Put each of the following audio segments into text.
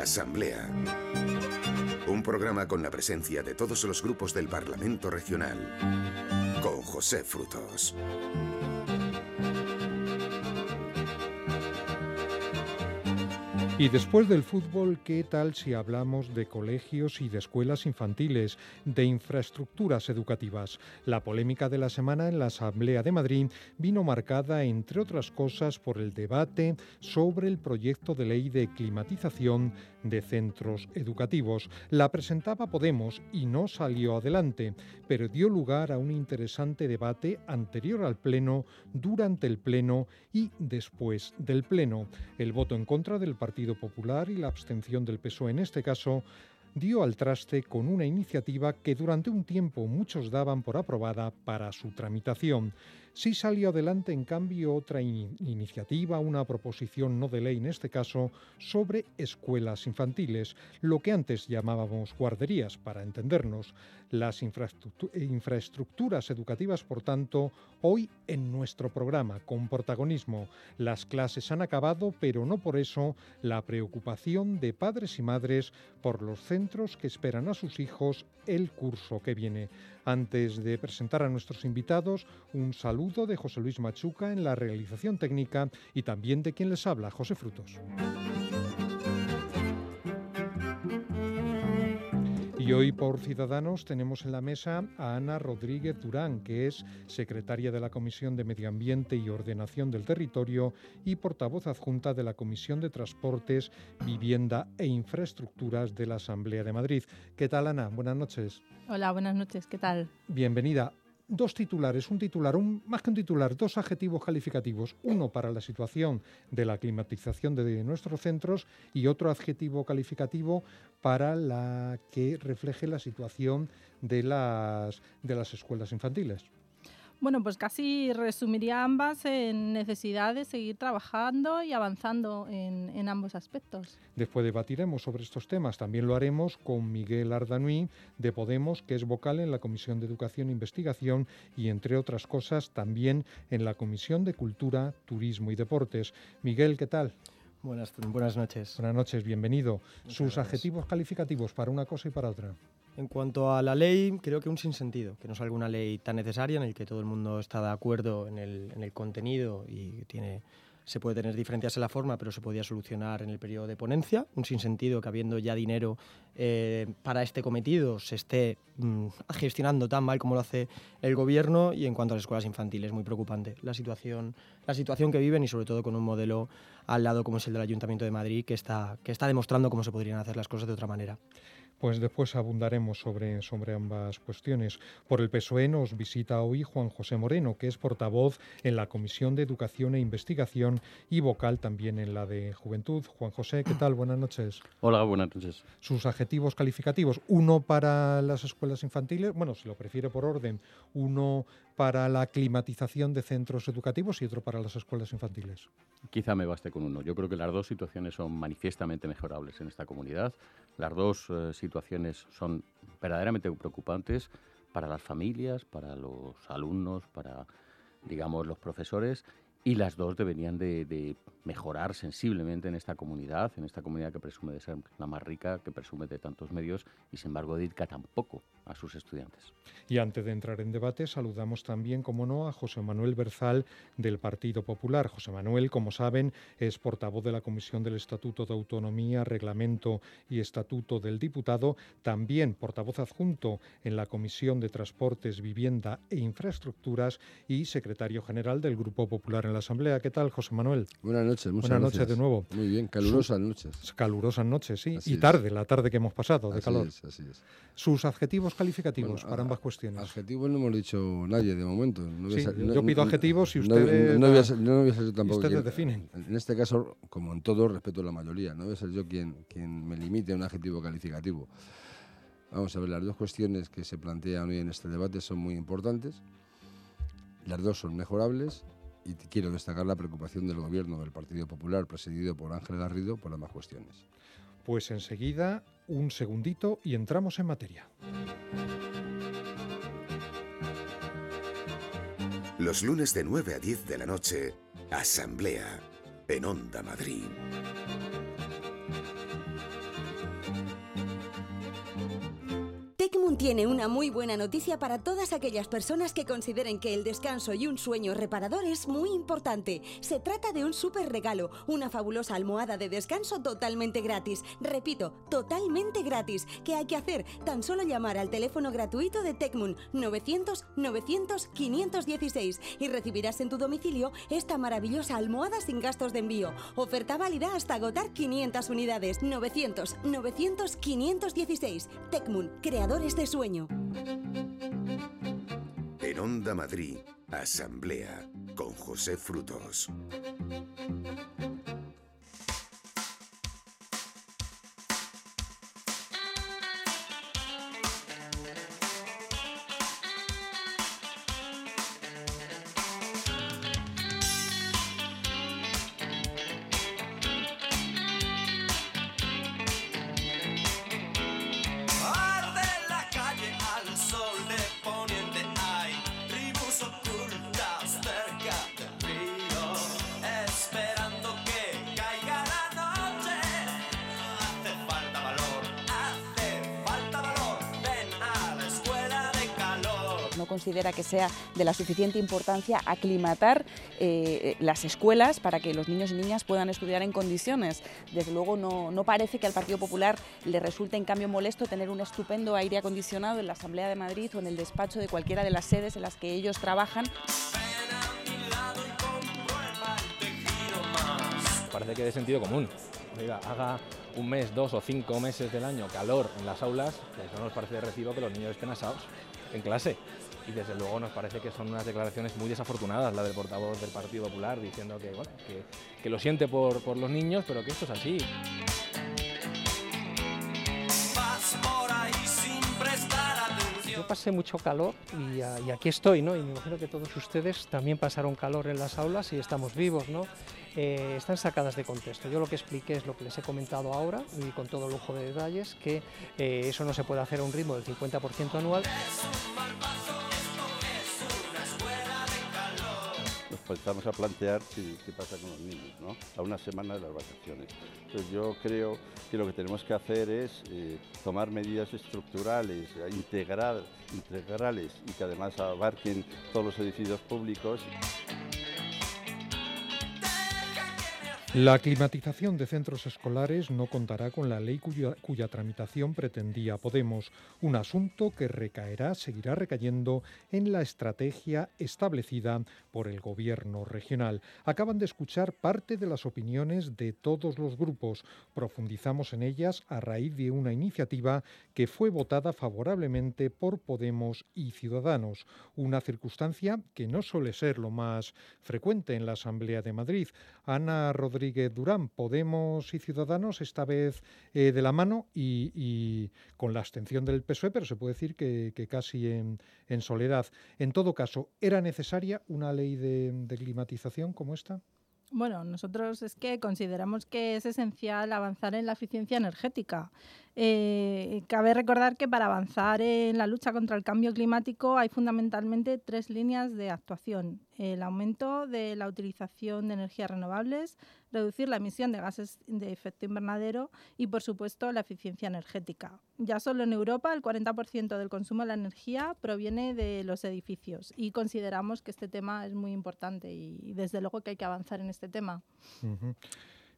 Asamblea. Un programa con la presencia de todos los grupos del Parlamento Regional. Con José Frutos. Y después del fútbol, ¿qué tal si hablamos de colegios y de escuelas infantiles, de infraestructuras educativas? La polémica de la semana en la Asamblea de Madrid vino marcada, entre otras cosas, por el debate sobre el proyecto de ley de climatización de centros educativos. La presentaba Podemos y no salió adelante, pero dio lugar a un interesante debate anterior al Pleno, durante el Pleno y después del Pleno. El voto en contra del Partido Popular y la abstención del PSOE en este caso dio al traste con una iniciativa que durante un tiempo muchos daban por aprobada para su tramitación. Sí salió adelante, en cambio, otra iniciativa, una proposición no de ley en este caso, sobre escuelas infantiles, lo que antes llamábamos guarderías, para entendernos. Las infraestructuras educativas, por tanto, hoy en nuestro programa, con protagonismo. Las clases han acabado, pero no por eso la preocupación de padres y madres por los centros que esperan a sus hijos el curso que viene. Antes de presentar a nuestros invitados, un saludo de José Luis Machuca en la realización técnica y también de quien les habla, José Frutos. Y hoy por Ciudadanos tenemos en la mesa a Ana Rodríguez Durán, que es secretaria de la Comisión de Medio Ambiente y Ordenación del Territorio y portavoz adjunta de la Comisión de Transportes, Vivienda e Infraestructuras de la Asamblea de Madrid. ¿Qué tal, Ana? Buenas noches. Hola, buenas noches. ¿Qué tal? Bienvenida dos titulares, un titular, un, más que un titular, dos adjetivos calificativos, uno para la situación de la climatización de nuestros centros y otro adjetivo calificativo para la que refleje la situación de las, de las escuelas infantiles. Bueno, pues casi resumiría ambas en necesidad de seguir trabajando y avanzando en, ambos aspectos. Después debatiremos sobre estos temas. También lo haremos con Miguel Ardanuí de Podemos, que es vocal en la Comisión de Educación e Investigación y, entre otras cosas, también en la Comisión de Cultura, Turismo y Deportes. Miguel, ¿qué tal? Buenas, buenas noches. Buenas noches, bienvenido. Sus adjetivos calificativos para una cosa y para otra. En cuanto a la ley, creo que un sinsentido, que no es alguna ley tan necesaria en el que todo el mundo está de acuerdo en el, en el contenido y se puede tener diferencias en la forma, pero se podía solucionar en el periodo de ponencia. Un sinsentido que habiendo ya dinero eh, para este cometido se esté mm, gestionando tan mal como lo hace el gobierno. Y en cuanto a las escuelas infantiles, muy preocupante la situación, la situación que viven y sobre todo con un modelo al lado como es el del Ayuntamiento de Madrid que está demostrando cómo se podrían hacer las cosas de otra manera. Pues después abundaremos sobre, sobre ambas cuestiones. Por el PSOE nos visita hoy Juan José Moreno, que es portavoz en la Comisión de Educación e Investigación y vocal también en la de Juventud. Juan José, ¿qué tal? Buenas noches. Hola, buenas noches. Sus adjetivos calificativos, uno para las escuelas infantiles, bueno, si lo prefiere por orden, uno para la climatización de centros educativos y otro para las escuelas infantiles. Quizá me baste con uno. Yo creo que las dos situaciones son manifiestamente mejorables en esta comunidad. Las dos eh, situaciones son verdaderamente preocupantes para las familias, para los alumnos, para, digamos, los profesores y las dos deberían de, mejorar sensiblemente en esta comunidad, en esta comunidad que presume de ser la más rica, que presume de tantos medios y sin embargo dedica tan poco a sus estudiantes. Y antes de entrar en debate, saludamos también, como no, a José Manuel Berzal del Partido Popular. José Manuel, como saben, es portavoz de la Comisión del Estatuto de Autonomía, Reglamento y Estatuto del Diputado, también portavoz adjunto en la Comisión de Transportes, Vivienda e Infraestructuras y secretario general del Grupo Popular en la Asamblea. ¿Qué tal, José Manuel? Buenas noches, muchas Buenas noches de nuevo. Muy bien, calurosas noches. Calurosas noches, sí. y tarde, la tarde que hemos pasado de calor. Es, así es. Sus adjetivos calificativos para ambas cuestiones. Adjetivos no hemos dicho nadie de momento. yo pido adjetivos y ustedes. No, voy a ser, no voy a ser yo tampoco. Ustedes definen. En este caso, como en todo, respeto a la mayoría. No voy a ser yo quien, quien me limite a un adjetivo calificativo. Vamos a ver, las dos cuestiones que se plantean hoy en este debate son muy importantes. Las dos son mejorables y quiero destacar la preocupación del gobierno del Partido Popular, presidido por Ángel Garrido, por ambas cuestiones. Pues enseguida, un segundito y entramos en materia. Los lunes de 9 a 10 de la noche, Asamblea, en Onda Madrid. Tiene una muy buena noticia para todas aquellas personas que consideren que el descanso y un sueño reparador es muy importante. Se trata de un súper regalo, una fabulosa almohada de descanso totalmente gratis. Repito, totalmente gratis. ¿Qué hay que hacer? Tan solo llamar al teléfono gratuito de Tecmun 900 900 516 y recibirás en tu domicilio esta maravillosa almohada sin gastos de envío. Oferta válida hasta agotar 500 unidades. 900 900 516. Tecmun, creadores de sueño. En Onda Madrid, Asamblea, con José Frutos. Considera que sea de la suficiente importancia aclimatar eh, las escuelas para que los niños y niñas puedan estudiar en condiciones. Desde luego no, no, parece que al Partido Popular le resulte en cambio molesto tener un estupendo aire acondicionado en la Asamblea de Madrid o en el despacho de cualquiera de las sedes en las que ellos trabajan. Parece que de sentido común. Haga un mes, dos o cinco meses del año calor en las aulas, pues no nos parece de recibo que los niños estén asados en clase y desde luego nos parece que son unas declaraciones muy desafortunadas la del portavoz del Partido Popular diciendo que, bueno, que, que lo siente por, por, los niños, pero que esto es así. Yo pasé mucho calor y, y, aquí estoy, ¿no? Y me imagino que todos ustedes también pasaron calor en las aulas y estamos vivos, ¿no? Eh, están sacadas de contexto. Yo lo que expliqué es lo que les he comentado ahora y con todo lujo de detalles, que eh, eso no se puede hacer a un ritmo del 50% anual. nos empezamos a plantear qué, pasa con los niños, ¿no? A una semana de las vacaciones. Entonces yo creo que lo que tenemos que hacer es eh, tomar medidas estructurales, integrales y que además abarquen todos los edificios públicos. La climatización de centros escolares no contará con la ley cuya, tramitación pretendía Podemos, un asunto que recaerá, seguirá recayendo en la estrategia establecida por el gobierno regional. Acaban de escuchar parte de las opiniones de todos los grupos. Profundizamos en ellas a raíz de una iniciativa que fue votada favorablemente por Podemos y Ciudadanos, una circunstancia que no suele ser lo más frecuente en la Asamblea de Madrid. Ana Rodríguez Rodríguez Durán, Podemos y Ciudadanos, esta vez eh, de la mano y, y, con la abstención del PSOE, pero se puede decir que, que casi en, en, soledad. En todo caso, ¿era necesaria una ley de, de climatización como esta? Bueno, nosotros es que consideramos que es esencial avanzar en la eficiencia energética. Eh, cabe recordar que para avanzar en la lucha contra el cambio climático hay fundamentalmente tres líneas de actuación. El aumento de la utilización de energías renovables, reducir la emisión de gases de efecto invernadero y, por supuesto, la eficiencia energética. Ya solo en Europa el 40% del consumo de la energía proviene de los edificios y consideramos que este tema es muy importante y, desde luego, que hay que avanzar en este tema.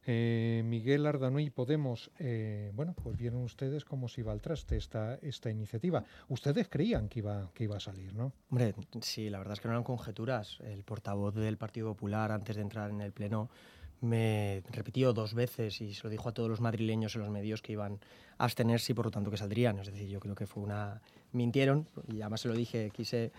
Eh, Miguel Ardanuy Podemos, eh, bueno, pues vieron ustedes cómo se iba al traste esta, esta iniciativa. Ustedes creían que iba, que iba a salir, ¿no? Hombre, sí, la verdad es que no eran conjeturas. El portavoz del Partido Popular, antes de entrar en el Pleno, me repitió dos veces y se lo dijo a todos los madrileños en los medios que iban a abstenerse y por lo tanto que saldrían. Es decir, yo creo que fue una... Mintieron y además se lo dije, quise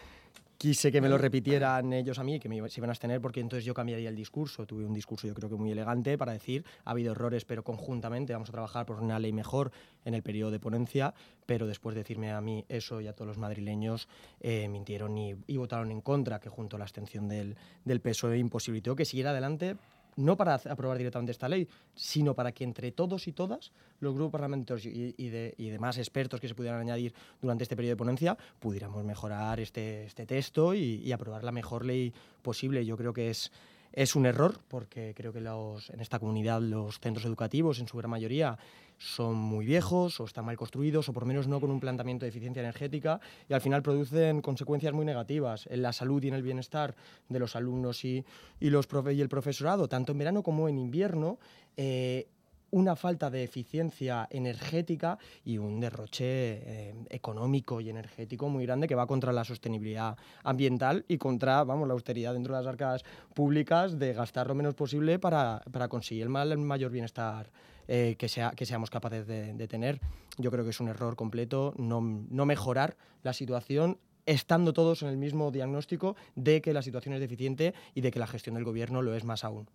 quise que me lo repitieran ellos a mí, que me se iban a abstener, porque entonces yo cambiaría el discurso. Tuve un discurso yo creo que muy elegante para decir, ha habido errores, pero conjuntamente vamos a trabajar por una ley mejor en el periodo de ponencia, pero después de decirme a mí eso y a todos los madrileños, eh, mintieron y, y, votaron en contra, que junto a la abstención del, del PSOE imposibilitó que siguiera adelante no para aprobar directamente esta ley, sino para que entre todos y todas, los grupos parlamentarios y, de, y, demás expertos que se pudieran añadir durante este periodo de ponencia, pudiéramos mejorar este, este texto y, aprobar la mejor ley posible. Yo creo que es Es un error porque creo que en esta comunidad los centros educativos en su gran mayoría son muy viejos o están mal construidos o por menos no con un planteamiento de eficiencia energética y al final producen consecuencias muy negativas en la salud y en el bienestar de los alumnos y, y los y el profesorado, tanto en verano como en invierno. Eh, una falta de eficiencia energética y un derroche eh, económico y energético muy grande que va contra la sostenibilidad ambiental y contra vamos, la austeridad dentro de las arcas públicas de gastar lo menos posible para, para conseguir el, mayor bienestar eh, que, sea, que seamos capaces de, de, tener. Yo creo que es un error completo no, no mejorar la situación estando todos en el mismo diagnóstico de que la situación es deficiente y de que la gestión del gobierno lo es más aún.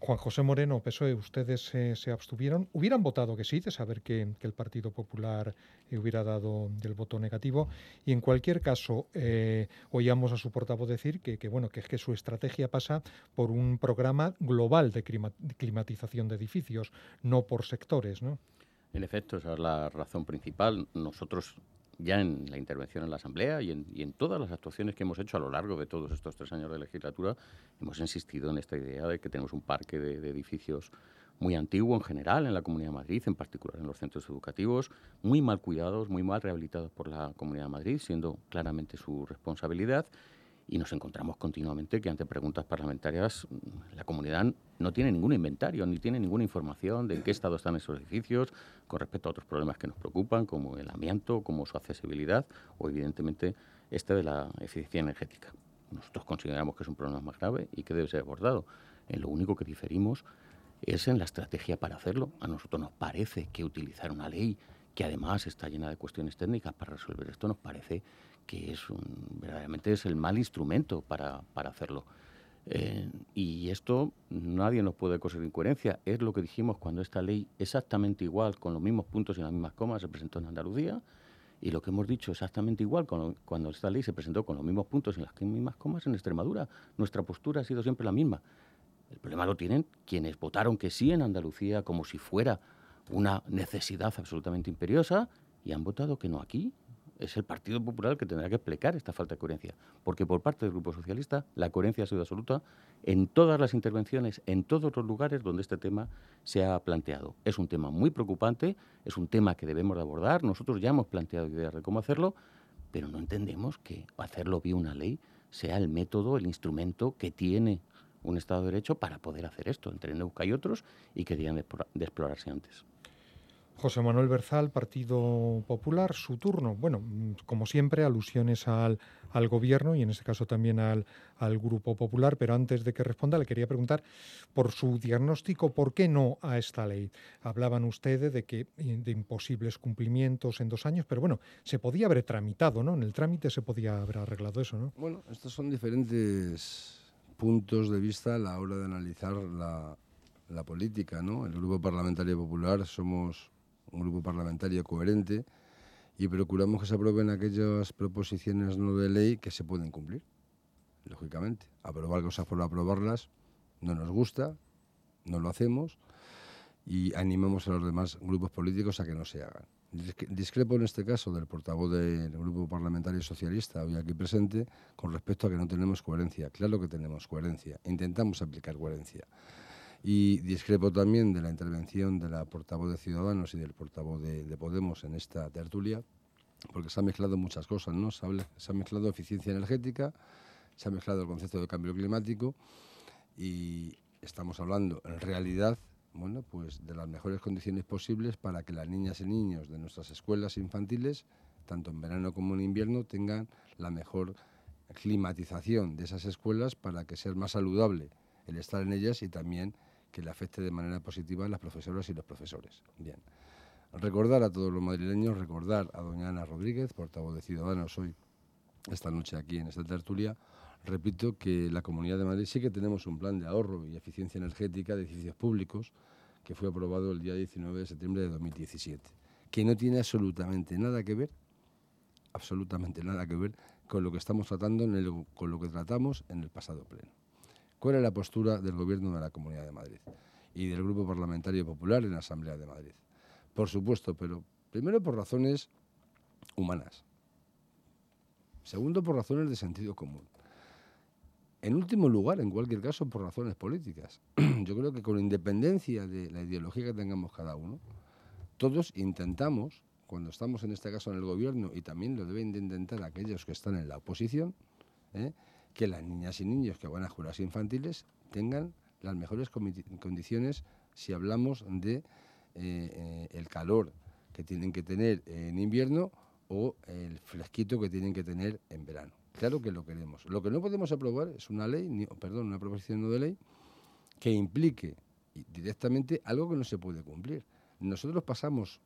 Juan José Moreno, PSOE, ustedes se abstuvieron. ¿Hubieran votado que sí, de saber que, el Partido Popular eh, hubiera dado el voto negativo? Y en cualquier caso, eh, oíamos a su portavoz decir que, bueno, que, que su estrategia pasa por un programa global de, de climatización de edificios, no por sectores, ¿no? En efecto, esa es la razón principal. Nosotros ya en la intervención en la Asamblea y en, todas las actuaciones que hemos hecho a lo largo de todos estos tres años de legislatura, hemos insistido en esta idea de que tenemos un parque de, de edificios muy antiguo en general en la Comunidad de Madrid, en particular en los centros educativos, muy mal cuidados, muy mal rehabilitados por la Comunidad de Madrid, siendo claramente su responsabilidad y nos encontramos continuamente que ante preguntas parlamentarias la comunidad no tiene ningún inventario ni tiene ninguna información de en qué estado están esos edificios con respecto a otros problemas que nos preocupan como el amianto, como su accesibilidad o evidentemente este de la eficiencia energética. Nosotros consideramos que es un problema más grave y que debe ser abordado. En lo único que diferimos es en la estrategia para hacerlo. A nosotros nos parece que utilizar una ley que además está llena de cuestiones técnicas para resolver esto nos parece que es verdaderamente es el mal instrumento para, para hacerlo. Eh, y esto nadie nos puede coser incoherencia. Es lo que dijimos cuando esta ley, exactamente igual, con los mismos puntos y las mismas comas, se presentó en Andalucía. Y lo que hemos dicho exactamente igual con, cuando esta ley se presentó con los mismos puntos y las mismas comas en Extremadura. Nuestra postura ha sido siempre la misma. El problema lo tienen quienes votaron que sí en Andalucía como si fuera una necesidad absolutamente imperiosa y han votado que no aquí es el Partido Popular el que tendrá que explicar esta falta de coherencia, porque por parte del Grupo Socialista la coherencia ha sido absoluta en todas las intervenciones, en todos los lugares donde este tema se ha planteado. Es un tema muy preocupante, es un tema que debemos de abordar, nosotros ya hemos planteado ideas de cómo hacerlo, pero no entendemos que hacerlo vía una ley sea el método, el instrumento que tiene un Estado de Derecho para poder hacer esto, entre Neuca y otros, y que debían de explorarse antes. José Manuel Berzal, Partido Popular, su turno. Bueno, como siempre, alusiones al, al gobierno y en este caso también al, al, Grupo Popular, pero antes de que responda le quería preguntar por su diagnóstico, ¿por qué no a esta ley? Hablaban ustedes de que de imposibles cumplimientos en dos años, pero bueno, se podía haber tramitado, ¿no? En el trámite se podía haber arreglado eso, ¿no? Bueno, estos son diferentes puntos de vista a la hora de analizar la, la política, ¿no? El Grupo Parlamentario Popular somos un grupo parlamentario coherente y procuramos que se aprueben aquellas proposiciones no de ley que se pueden cumplir, lógicamente. Aprobar cosas por aprobarlas no nos gusta, no lo hacemos y animamos a los demás grupos políticos a que no se hagan. Discrepo en este caso del portavoz del Grupo Parlamentario Socialista, hoy aquí presente, con respecto a que no tenemos coherencia. Claro que tenemos coherencia, intentamos aplicar coherencia. Y discrepo también de la intervención de la portavoz de Ciudadanos y del portavoz de, de Podemos en esta tertulia, porque se han mezclado muchas cosas, ¿no? Se ha, se ha mezclado eficiencia energética, se ha mezclado el concepto de cambio climático y estamos hablando en realidad bueno, pues de las mejores condiciones posibles para que las niñas y niños de nuestras escuelas infantiles, tanto en verano como en invierno, tengan la mejor climatización de esas escuelas para que sea más saludable el estar en ellas y también que le afecte de manera positiva a las profesoras y los profesores. Bien. Recordar a todos los madrileños, recordar a doña Ana Rodríguez, portavoz de Ciudadanos hoy, esta noche aquí en esta tertulia, repito que la Comunidad de Madrid sí que tenemos un plan de ahorro y eficiencia energética de edificios públicos que fue aprobado el día 19 de septiembre de 2017, que no tiene absolutamente nada que ver, absolutamente nada que ver con lo que estamos tratando, en el, con lo que tratamos en el pasado pleno. ¿Cuál es la postura del Gobierno de la Comunidad de Madrid y del Grupo Parlamentario Popular en la Asamblea de Madrid? Por supuesto, pero primero por razones humanas. Segundo, por razones de sentido común. en último lugar, en cualquier caso, por razones políticas. Yo creo que con independencia de la ideología que tengamos cada uno, todos intentamos, cuando estamos en este caso en el gobierno, y también lo deben de intentar aquellos que están en la oposición, ¿eh? Que las niñas y niños que van a escuelas infantiles tengan las mejores condiciones si hablamos de eh, eh, el calor que tienen que tener en invierno o el fresquito que tienen que tener en verano. Claro que lo queremos. Lo que no podemos aprobar es una ley, perdón, una proposición no de ley que implique directamente algo que no se puede cumplir. Nosotros pasamos,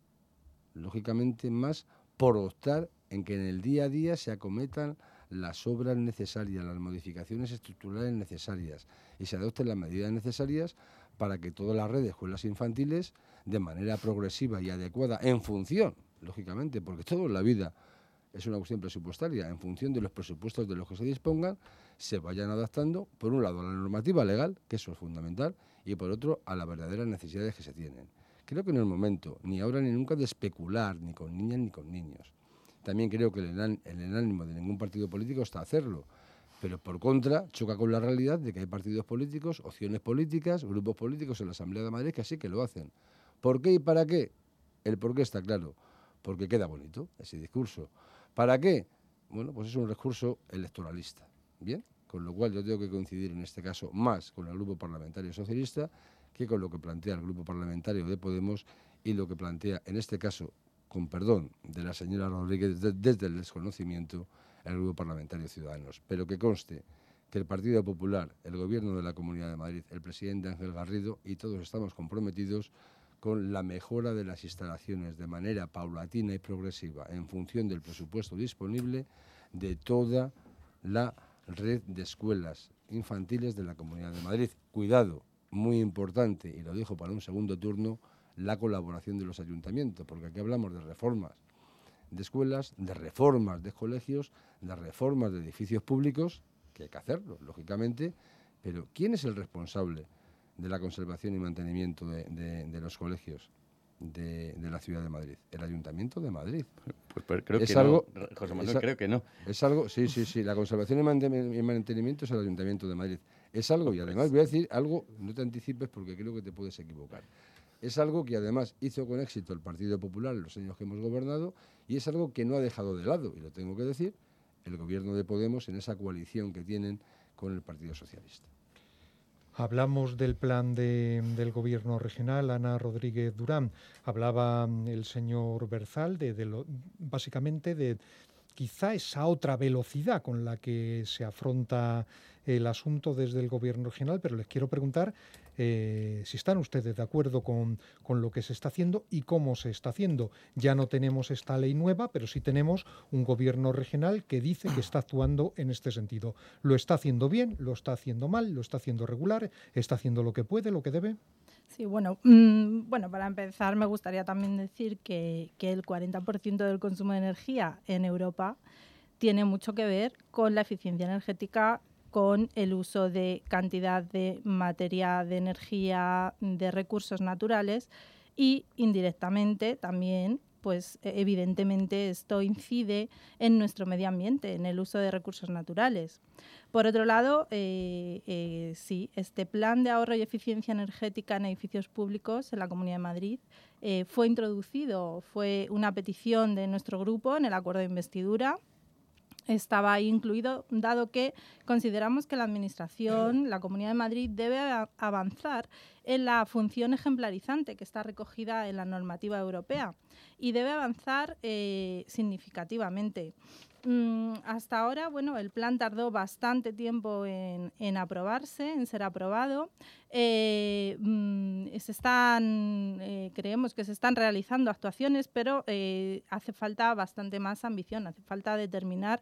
lógicamente, más por optar en que en el día a día se acometan las obras necesarias, las modificaciones estructurales necesarias y se adopten las medidas necesarias para que todas las redes de escuelas infantiles, de manera progresiva y adecuada, en función, lógicamente, porque todo en la vida es una cuestión presupuestaria, en función de los presupuestos de los que se dispongan, se vayan adaptando, por un lado, a la normativa legal, que eso es fundamental, y por otro, a las verdaderas necesidades que se tienen. Creo que no es el momento, ni ahora ni nunca, de especular, ni con niñas ni con niños. También creo que el, el ánimo de ningún partido político está hacerlo, pero por contra choca con la realidad de que hay partidos políticos, opciones políticas, grupos políticos en la Asamblea de Madrid que así que lo hacen. ¿Por qué y para qué? El por qué está claro, porque queda bonito ese discurso. ¿Para qué? Bueno, pues es un recurso electoralista. Bien, con lo cual yo tengo que coincidir en este caso más con el Grupo Parlamentario Socialista que con lo que plantea el Grupo Parlamentario de Podemos y lo que plantea, en este caso, con perdón de la señora Rodríguez, desde el desconocimiento, el Grupo Parlamentario Ciudadanos. Pero que conste que el Partido Popular, el Gobierno de la Comunidad de Madrid, el presidente Ángel Garrido y todos estamos comprometidos con la mejora de las instalaciones de manera paulatina y progresiva en función del presupuesto disponible de toda la red de escuelas infantiles de la Comunidad de Madrid. Cuidado, muy importante, y lo dijo para un segundo turno, la colaboración de los ayuntamientos, porque aquí hablamos de reformas de escuelas, de reformas de colegios, de reformas de edificios públicos, que hay que hacerlo, lógicamente, pero ¿quién es el responsable? de la conservación y mantenimiento de, los colegios de, la ciudad de Madrid? El Ayuntamiento de Madrid. Pues, pues creo que no. José Manuel, creo que no. Es algo, sí, sí, sí. La conservación y mantenimiento es el Ayuntamiento de Madrid. Es algo, y además voy a decir algo, no te anticipes porque creo que te puedes equivocar. Es algo que además hizo con éxito el Partido Popular en los años que hemos gobernado y es algo que no ha dejado de lado, y lo tengo que decir, el gobierno de Podemos en esa coalición que tienen con el Partido Socialista. Hablamos del plan del gobierno regional, Ana Rodríguez Durán. Hablaba mm, el señor Berzal de, lo, básicamente de quizá esa otra velocidad con la que se afronta el asunto desde el gobierno regional, pero les quiero preguntar eh, si están ustedes de acuerdo con, lo que se está haciendo y cómo se está haciendo. Ya no tenemos esta ley nueva, pero sí tenemos un gobierno regional que dice que está actuando en este sentido. ¿Lo está haciendo bien? ¿Lo está haciendo mal? ¿Lo está haciendo regular? ¿Está haciendo lo que puede, lo que debe? Sí, bueno, mm, bueno, para empezar me gustaría también decir que, que el 40% del consumo de energía en Europa tiene mucho que ver con la eficiencia energética con el uso de cantidad de materia, de energía, de recursos naturales y indirectamente también pues e, evidentemente esto incide en nuestro medio ambiente, en el uso de recursos naturales. Por otro lado, eh, eh, sí, este plan de ahorro y eficiencia energética en edificios públicos en la Comunidad de Madrid eh, fue introducido, fue una petición de nuestro grupo en el acuerdo de investidura estaba ahí incluido, dado que consideramos que la Administración, la Comunidad de Madrid, debe avanzar en la función ejemplarizante que está recogida en la normativa europea y debe avanzar eh, significativamente. Mm, hasta ahora, bueno, el plan tardó bastante tiempo en, aprobarse, en ser aprobado. Eh, mm, se están, eh, creemos que se están realizando actuaciones, pero hace falta bastante más ambición, hace falta determinar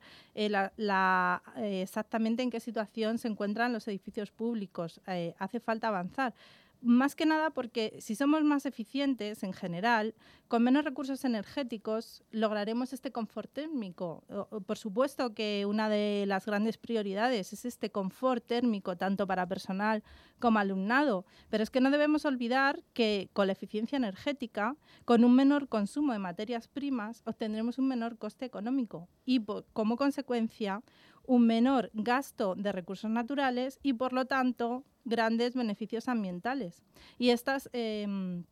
exactamente en qué situación se encuentran los edificios públicos, hace falta avanzar más que nada porque si somos más eficientes en general, con menos recursos energéticos, lograremos este confort térmico. Por supuesto que una de las grandes prioridades es este confort térmico, tanto para personal como alumnado, pero es que no debemos olvidar que con la eficiencia energética, con un menor consumo de materias primas, obtendremos un menor coste económico y como consecuencia un menor gasto de recursos naturales y, por lo tanto, grandes beneficios ambientales. Y estas... em,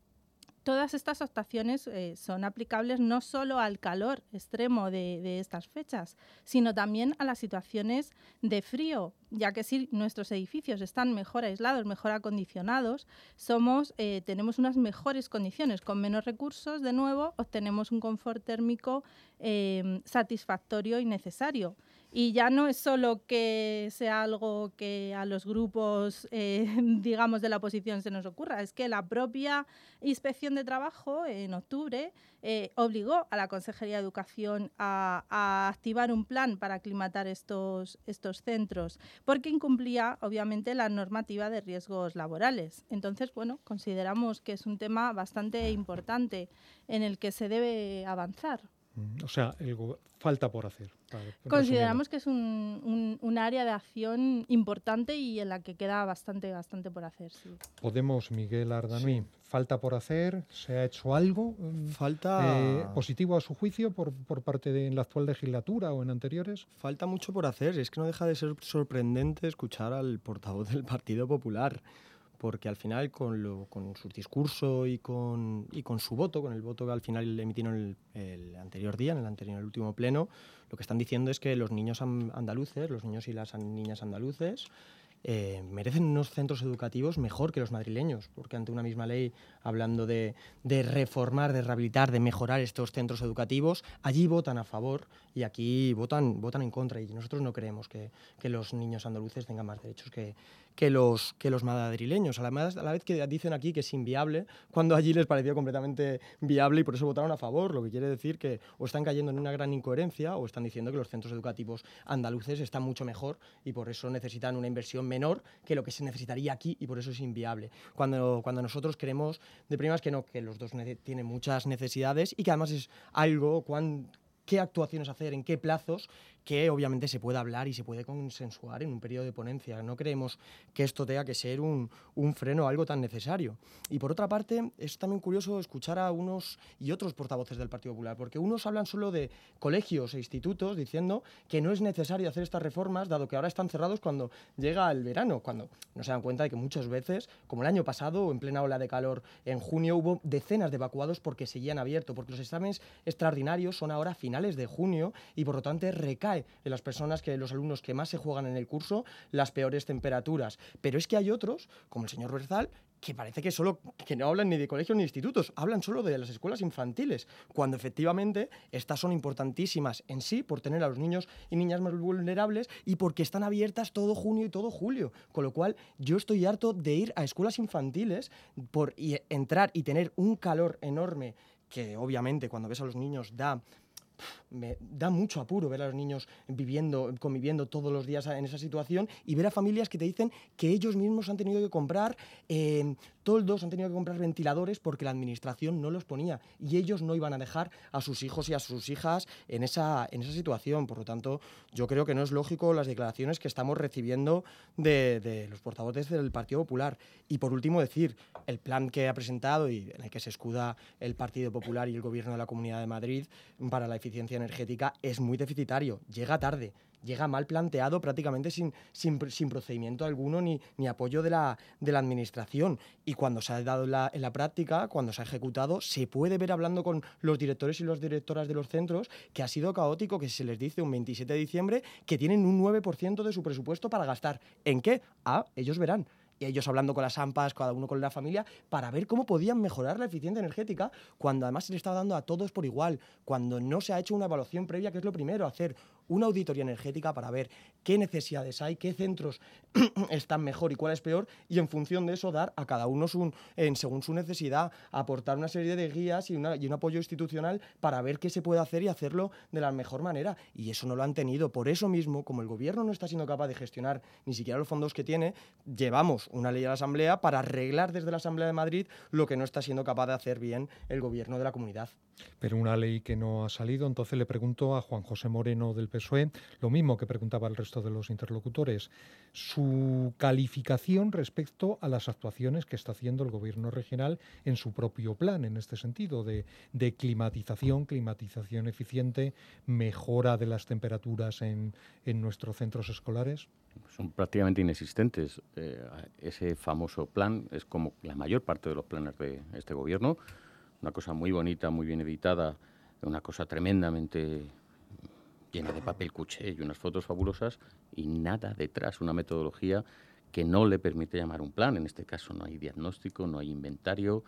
Todas estas actuaciones eh, son aplicables no solo al calor extremo de, estas fechas, sino también a las situaciones de frío, ya que si nuestros edificios están mejor aislados, mejor acondicionados, somos, eh, tenemos unas mejores condiciones. Con menos recursos, de nuevo, obtenemos un confort térmico eh, satisfactorio y necesario. Y ya no es solo que sea algo que a los grupos, eh, digamos, de la oposición se nos ocurra, es que la propia Inspección de Trabajo en octubre eh, obligó a la Consejería de Educación a, a activar un plan para aclimatar estos, estos centros, porque incumplía, obviamente, la normativa de riesgos laborales. Entonces, bueno, consideramos que es un tema bastante importante en el que se debe avanzar. Mm, O sea, el falta por hacer. para-. Consideramos que es un, un- un área de acción importante y en la que queda bastante, bastante por hacer. Sí. Podemos, Miguel Ardanuy, falta por hacer, se ha hecho algo mm, Falta... eh, positivo a su juicio por, por parte de la actual legislatura o en anteriores. Falta mucho por hacer. Es que no deja de ser sorprendente escuchar al portavoz del Partido Popular, porque al final con, lo- con su discurso y con, su voto, con el voto que al final le emitieron el, anterior día, en el anterior el último pleno, lo que están diciendo es que los niños andaluces, los niños y las niñas andaluces, eh, merecen unos centros educativos mejor que los madrileños, porque ante una misma ley hablando de, reformar, de rehabilitar, de mejorar estos centros educativos, allí votan a favor y aquí votan, votan en contra. Y nosotros no creemos que los niños andaluces tengan más derechos que, que, los, que los madrileños. A la, vez- que dicen aquí que es inviable, cuando allí les pareció completamente viable y por eso votaron a favor, lo que quiere decir que o están cayendo en una gran incoherencia o están diciendo que los centros educativos andaluces están mucho mejor y por eso necesitan una inversión menor que lo que se necesitaría aquí y por eso es inviable. Cuando, cuando nosotros creemos de primas que no, que los dos tienen muchas necesidades y que además es algo, cuán, qué actuaciones hacer, en qué plazos, que obviamente se puede hablar y se puede consensuar en un periodo de ponencia. No creemos que esto tenga que ser un, un freno a algo tan necesario. Y por otra parte, es también curioso escuchar a unos y otros portavoces del Partido Popular, porque unos hablan solo de colegios e institutos diciendo que no es necesario hacer estas reformas, dado que ahora están cerrados cuando llega el verano, cuando no se dan cuenta de que muchas veces, como el año pasado, en plena ola de calor en junio, hubo decenas de evacuados porque seguían abiertos, porque los exámenes extraordinarios son ahora finales de junio y por lo tanto recae en las personas, que los alumnos que más se juegan en el curso, las peores temperaturas. Pero es que hay otros, como el señor Berzal, que parece que solo que no hablan ni de colegios ni de institutos, hablan solo de las escuelas infantiles, cuando efectivamente estas son importantísimas en sí por tener a los niños y niñas más vulnerables y porque están abiertas todo junio y todo julio, con lo cual yo estoy harto de ir a escuelas infantiles por entrar y tener un calor enorme que obviamente cuando ves a los niños da me da mucho apuro ver a los niños viviendo, conviviendo todos los días en esa situación y ver a familias que te dicen que ellos mismos han tenido que comprar eh, toldos, han tenido que comprar ventiladores porque la administración no los ponía y ellos no iban a dejar a sus hijos y a sus hijas en esa, en esa situación. Por lo tanto, yo creo que no es lógico las declaraciones que estamos recibiendo de, de los portavoces del Partido Popular. Y por último, decir, el plan que ha presentado y en el que se escuda el Partido Popular y el Gobierno de la Comunidad de Madrid para la eficiencia energética es muy deficitario, llega tarde, llega mal planteado, prácticamente sin, sin, sin procedimiento alguno ni, ni apoyo de la, de la Administración. Y cuando se ha dado la, en la práctica, cuando se ha ejecutado, se puede ver hablando con los directores y las directoras de los centros que ha sido caótico, que se les dice un 27 de diciembre que tienen un 9% de su presupuesto para gastar. ¿En qué? Ah, ellos verán y ellos hablando con las AMPAs, cada uno con la familia, para ver cómo podían mejorar la eficiencia energética, cuando además se le está dando a todos por igual, cuando no se ha hecho una evaluación previa, que es lo primero, hacer una auditoría energética para ver qué necesidades hay, qué centros están mejor y cuál es peor, y en función de eso dar a cada uno según su necesidad, aportar una serie de guías y, y un apoyo institucional para ver qué se puede hacer y hacerlo de la mejor manera. Y eso no lo han tenido. Por eso mismo, como el gobierno no está siendo capaz de gestionar ni siquiera los fondos que tiene, llevamos una ley a la Asamblea para arreglar desde la Asamblea de Madrid lo que no está siendo capaz de hacer bien el gobierno de la comunidad. Pero una ley que no ha salido, entonces le pregunto a Juan José Moreno del PSOE lo mismo que preguntaba al resto de los interlocutores, su calificación respecto a las actuaciones que está haciendo el gobierno regional en su propio plan, en este sentido, de, climatización, climatización eficiente, mejora de las temperaturas en, en nuestros centros escolares. Son prácticamente inexistentes. Eh, ese famoso plan es como la mayor parte de los planes de este gobierno una cosa muy bonita, muy bien editada, una cosa tremendamente llena de papel cuché y unas fotos fabulosas y nada detrás, una metodología que no le permite llamar un plan. En este caso no hay diagnóstico, no hay inventario,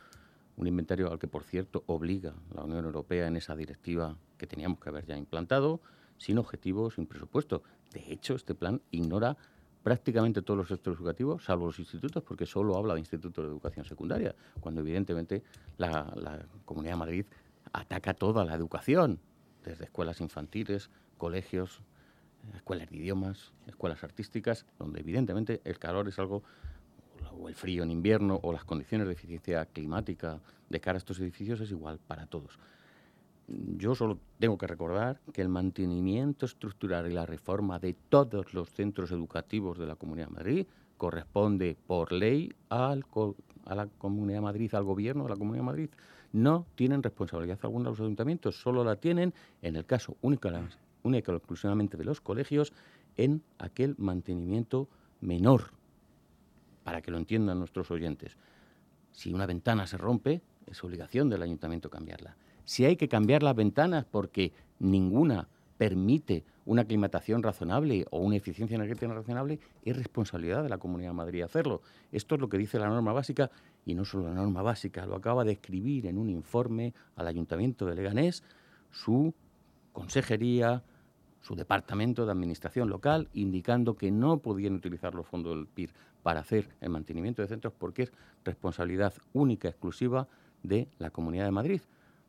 un inventario al que, por cierto, obliga la Unión Europea en esa directiva que teníamos que haber ya implantado, sin objetivos, sin presupuesto. De hecho, este plan ignora prácticamente todos los sectores educativos, salvo los institutos, porque solo habla de institutos de educación secundaria, cuando evidentemente la, Comunidad de Madrid ataca toda la educación, desde escuelas infantiles, colegios, escuelas de idiomas, escuelas artísticas, donde evidentemente el calor es algo, o el frío en invierno, o las condiciones de eficiencia climática de cara a estos edificios es igual para todos yo solo tengo que recordar que el mantenimiento estructural y la reforma de todos los centros educativos de la Comunidad de Madrid corresponde por ley al, a la Comunidad Madrid, al gobierno de la Comunidad de Madrid. No tienen responsabilidad alguna los ayuntamientos, solo la tienen en el caso único, única exclusivamente de los colegios en aquel mantenimiento menor, para que lo entiendan nuestros oyentes. Si una ventana se rompe, es obligación del ayuntamiento cambiarla si hay que cambiar las ventanas porque ninguna permite una aclimatación razonable o una eficiencia energética razonable, es responsabilidad de la Comunidad de Madrid hacerlo. Esto es lo que dice la norma básica y no solo la norma básica, lo acaba de escribir en un informe al Ayuntamiento de Leganés su consejería, su departamento de administración local, indicando que no podían utilizar los fondos del PIR para hacer el mantenimiento de centros porque es responsabilidad única, exclusiva de la Comunidad de Madrid.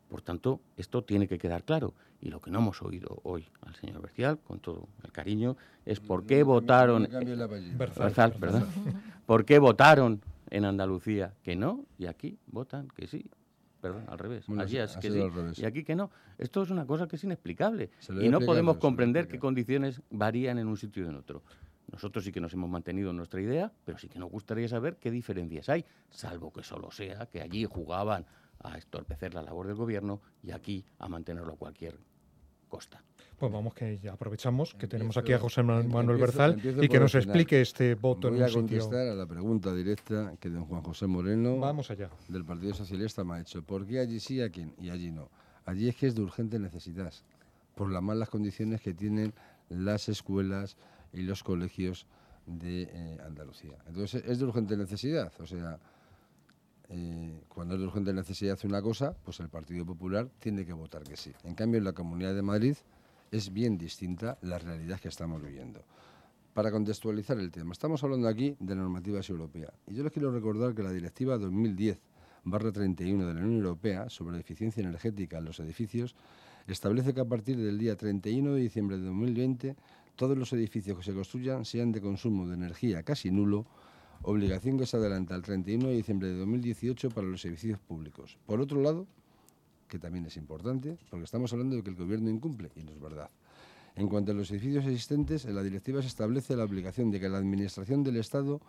Por tanto, esto tiene que quedar claro. Y lo que no hemos oído hoy al señor Bercial, con todo el cariño, es por qué votaron... Berzal, ¿verdad? ¿Por qué votaron en Andalucía que no y aquí votan que sí? Perdón, al revés. Allí es que sí y aquí que no. Esto es una cosa que es inexplicable. Y no podemos comprender qué condiciones varían en un sitio y en otro. Nosotros sí que nos hemos mantenido en nuestra idea, pero sí que nos gustaría saber qué diferencias hay, salvo que solo sea que allí jugaban a estorpecer la labor del gobierno y aquí a mantenerlo a cualquier costa. Pues vamos que ya aprovechamos que tenemos aquí a José Manuel Berzal y que nos explique este voto en un a contestar a la pregunta directa que don Juan José Moreno vamos allá. del Partido Socialista me ha hecho. ¿Por qué allí sí, aquí y allí no? Allí es que es de urgente necesidad, por las malas condiciones que tienen las escuelas y los colegios de eh, Andalucía. Entonces es de urgente necesidad, o sea, eh, cuando es de urgente necesidad hace una cosa, pues el Partido Popular tiene que votar que sí. En cambio, en la Comunidad de Madrid es bien distinta la realidad que estamos viviendo. Para contextualizar el tema, estamos hablando aquí de normativas europeas. Y yo les quiero recordar que la Directiva 2010 31 de la Unión Europea sobre eficiencia energética en los edificios establece que a partir del día 31 de diciembre de 2020 todos los edificios que se construyan sean de consumo de energía casi nulo obligación que se adelanta al 31 de diciembre de 2018 para los servicios públicos. Por otro lado, que también es importante, porque estamos hablando de que el Gobierno incumple, y no es verdad. En cuanto a los edificios existentes, en la directiva se establece la obligación de que la Administración del Estado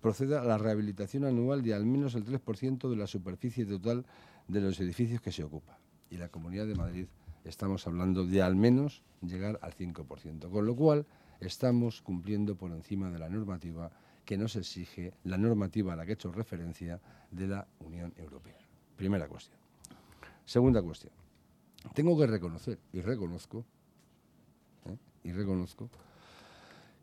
proceda a la rehabilitación anual de al menos el 3% de la superficie total de los edificios que se ocupa. Y la Comunidad de Madrid estamos hablando de al menos llegar al 5%, con lo cual estamos cumpliendo por encima de la normativa que nos exige la normativa a la que he hecho referencia de la Unión Europea. Primera cuestión. Segunda cuestión. Tengo que reconocer y reconozco ¿eh? y reconozco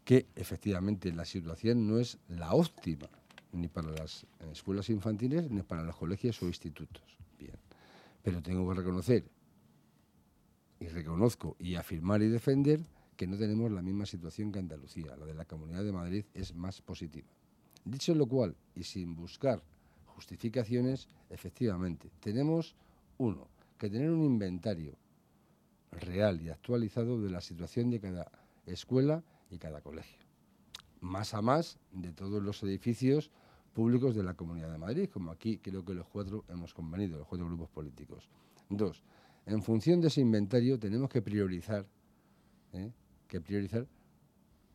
que efectivamente la situación no es la óptima ni para las escuelas infantiles ni para los colegios o institutos. Bien. Pero tengo que reconocer y reconozco y afirmar y defender que no tenemos la misma situación que Andalucía. La de la Comunidad de Madrid es más positiva. Dicho lo cual, y sin buscar justificaciones, efectivamente, tenemos, uno, que tener un inventario real y actualizado de la situación de cada escuela y cada colegio. Más a más de todos los edificios públicos de la Comunidad de Madrid, como aquí creo que los cuatro hemos convenido, los cuatro grupos políticos. Dos, En función de ese inventario tenemos que priorizar, ¿eh? Que priorizar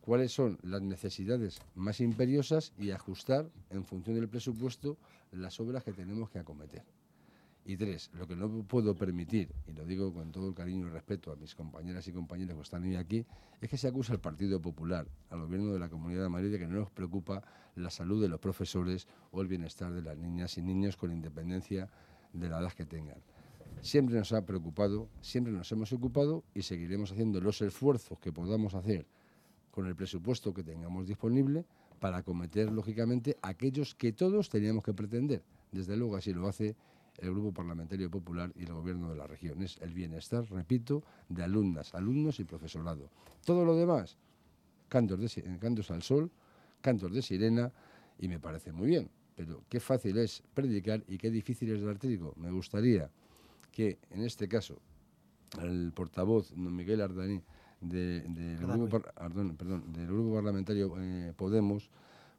cuáles son las necesidades más imperiosas y ajustar en función del presupuesto las obras que tenemos que acometer. Y tres, lo que no puedo permitir, y lo digo con todo el cariño y respeto a mis compañeras y compañeros que están hoy aquí, es que se acusa al Partido Popular, al Gobierno de la Comunidad de Madrid, de que no nos preocupa la salud de los profesores o el bienestar de las niñas y niños con independencia de la edad que tengan. Siempre nos ha preocupado, siempre nos hemos ocupado y seguiremos haciendo los esfuerzos que podamos hacer con el presupuesto que tengamos disponible para acometer, lógicamente, aquellos que todos teníamos que pretender. Desde luego así lo hace el Grupo Parlamentario Popular y el Gobierno de la región. Es el bienestar, repito, de alumnas, alumnos y profesorado. Todo lo demás, cantos, de, cantos al sol, cantos de sirena, y me parece muy bien. Pero qué fácil es predicar y qué difícil es dar trigo. Me gustaría que, en este caso, el portavoz, don Miguel Ardaní, del, grupo, perdón, del grupo parlamentario eh, Podemos,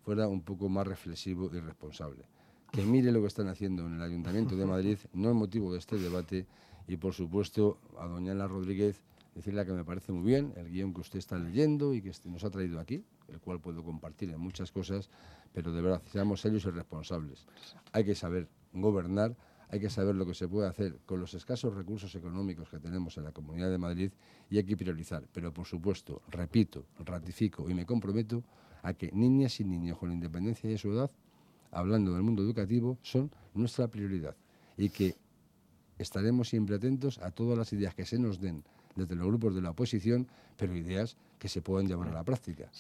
fuera un poco más reflexivo y responsable. Que mire lo que están haciendo en el Ayuntamiento de Madrid, no es motivo de este debate, y por supuesto a doña Ana Rodríguez decirle que me parece muy bien el guion que usted está leyendo y que este nos ha traído aquí, el cual puedo compartir en muchas cosas, pero de verdad, seamos serios y responsables. Hay que saber gobernar, hay que saber lo que se puede hacer con los escasos recursos económicos que tenemos en la Comunidad de Madrid y hay que priorizar. Pero por supuesto, repito, ratifico y me comprometo a que niñas y niños con independencia de su edad hablando del mundo educativo, son nuestra prioridad y que estaremos siempre atentos a todas las ideas que se nos den desde los grupos de la oposición, pero ideas que se puedan llevar a la práctica.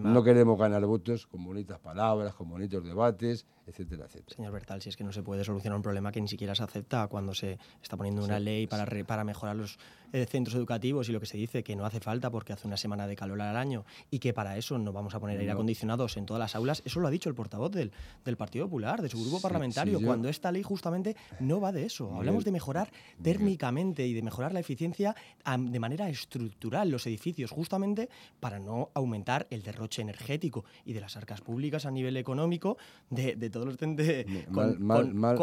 No queremos ganar votos con bonitas palabras, con bonitos debates, etcétera, etcétera. Señor Bertal, si es que no se puede solucionar un problema que ni siquiera se acepta cuando se está poniendo una ley para, para mejorar los eh, centros educativos y lo que se dice que no hace falta porque hace una semana de calor al año y que para eso no vamos a poner aire acondicionados en todas las aulas, eso lo ha dicho el portavoz del, del Partido Popular, de su grupo parlamentario, cuando esta ley justamente no va de eso. Hablamos de mejorar térmicamente y de mejorar la eficiencia de manera estructural los edificios, justamente para no aumentar el derroche energético y de las arcas públicas a nivel económico, de, de todos los de,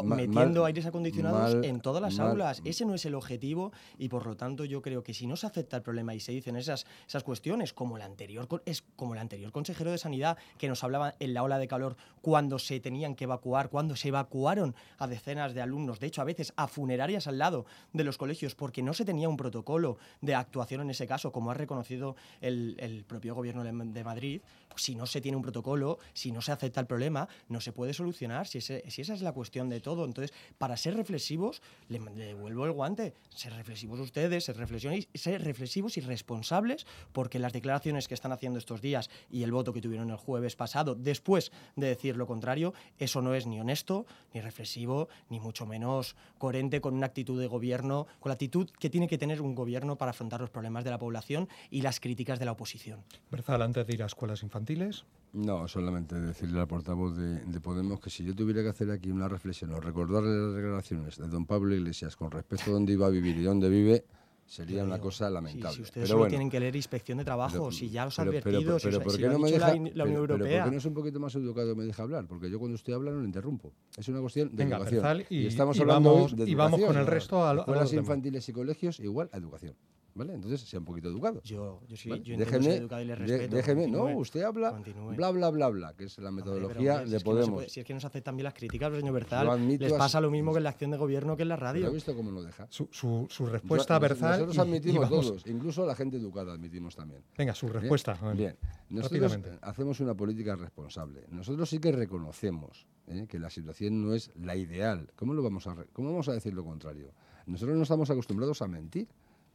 metiendo aires acondicionados en todas las aulas. Ese no es el objetivo y por lo tanto yo creo que si no se acepta el problema y se dicen esas, esas cuestiones, como el anterior es como el anterior consejero de sanidad que nos hablaba en la ola de calor cuando se tenían que evacuar, cuando se evacuaron a decenas de alumnos, de hecho a veces a funerarias al lado de los colegios porque no se tenía un protocolo de actuación en ese caso, como ha reconocido el, el propio gobierno de Madrid, si no se tiene un protocolo, si no se acepta el problema, no se puede solucionar, si, esa es la cuestión de todo. Entonces, para ser reflexivos, le, devuelvo el guante, ser reflexivos ustedes, ser, ser reflexivos y responsables, porque las declaraciones que están haciendo estos días y el voto que tuvieron el jueves pasado, después de decir lo contrario, eso no es ni honesto, ni reflexivo, ni mucho menos coherente con una actitud de gobierno, con la actitud que tiene que tener un gobierno para afrontar los problemas de la población y las críticas de la oposición. Berzal, antes de ir a escuelas infantiles. No, solamente decirle al portavoz de, Podemos que si yo tuviera que hacer aquí una reflexión o recordarle las declaraciones de don Pablo Iglesias con respecto a dónde iba a vivir y dónde vive, sería una cosa lamentable. si ustedes solo tienen que leer inspección de trabajo, si ya los ha advertido, si, ¿por qué no me deja, la, Unión Europea. Pero ¿por qué no es un poquito más educado y me deja hablar? Porque yo cuando estoy hablando no interrumpo. Es una cuestión de educación. y, estamos hablando vamos, de educación. Y vamos con el resto a, a los infantiles y colegios igual a educación. ¿Vale? Entonces, sea un poquito educado. Yo, yo sí, yo déjeme, educado y le respeto. déjeme, no, usted habla bla, bla, bla, bla, que es la metodología de Podemos. si es que no se aceptan bien las críticas, señor Berzal, les pasa lo mismo que en la acción de gobierno que en la radio. ¿Lo ha visto cómo lo deja? Su, su, su respuesta, Berzal. Nosotros admitimos todos, incluso la gente educada admitimos también. Venga, su respuesta. Bien, nosotros hacemos una política responsable. Nosotros sí que reconocemos ¿eh? que la situación no es la ideal. ¿Cómo, lo vamos a, ¿Cómo vamos a decir lo contrario? Nosotros no estamos acostumbrados a mentir.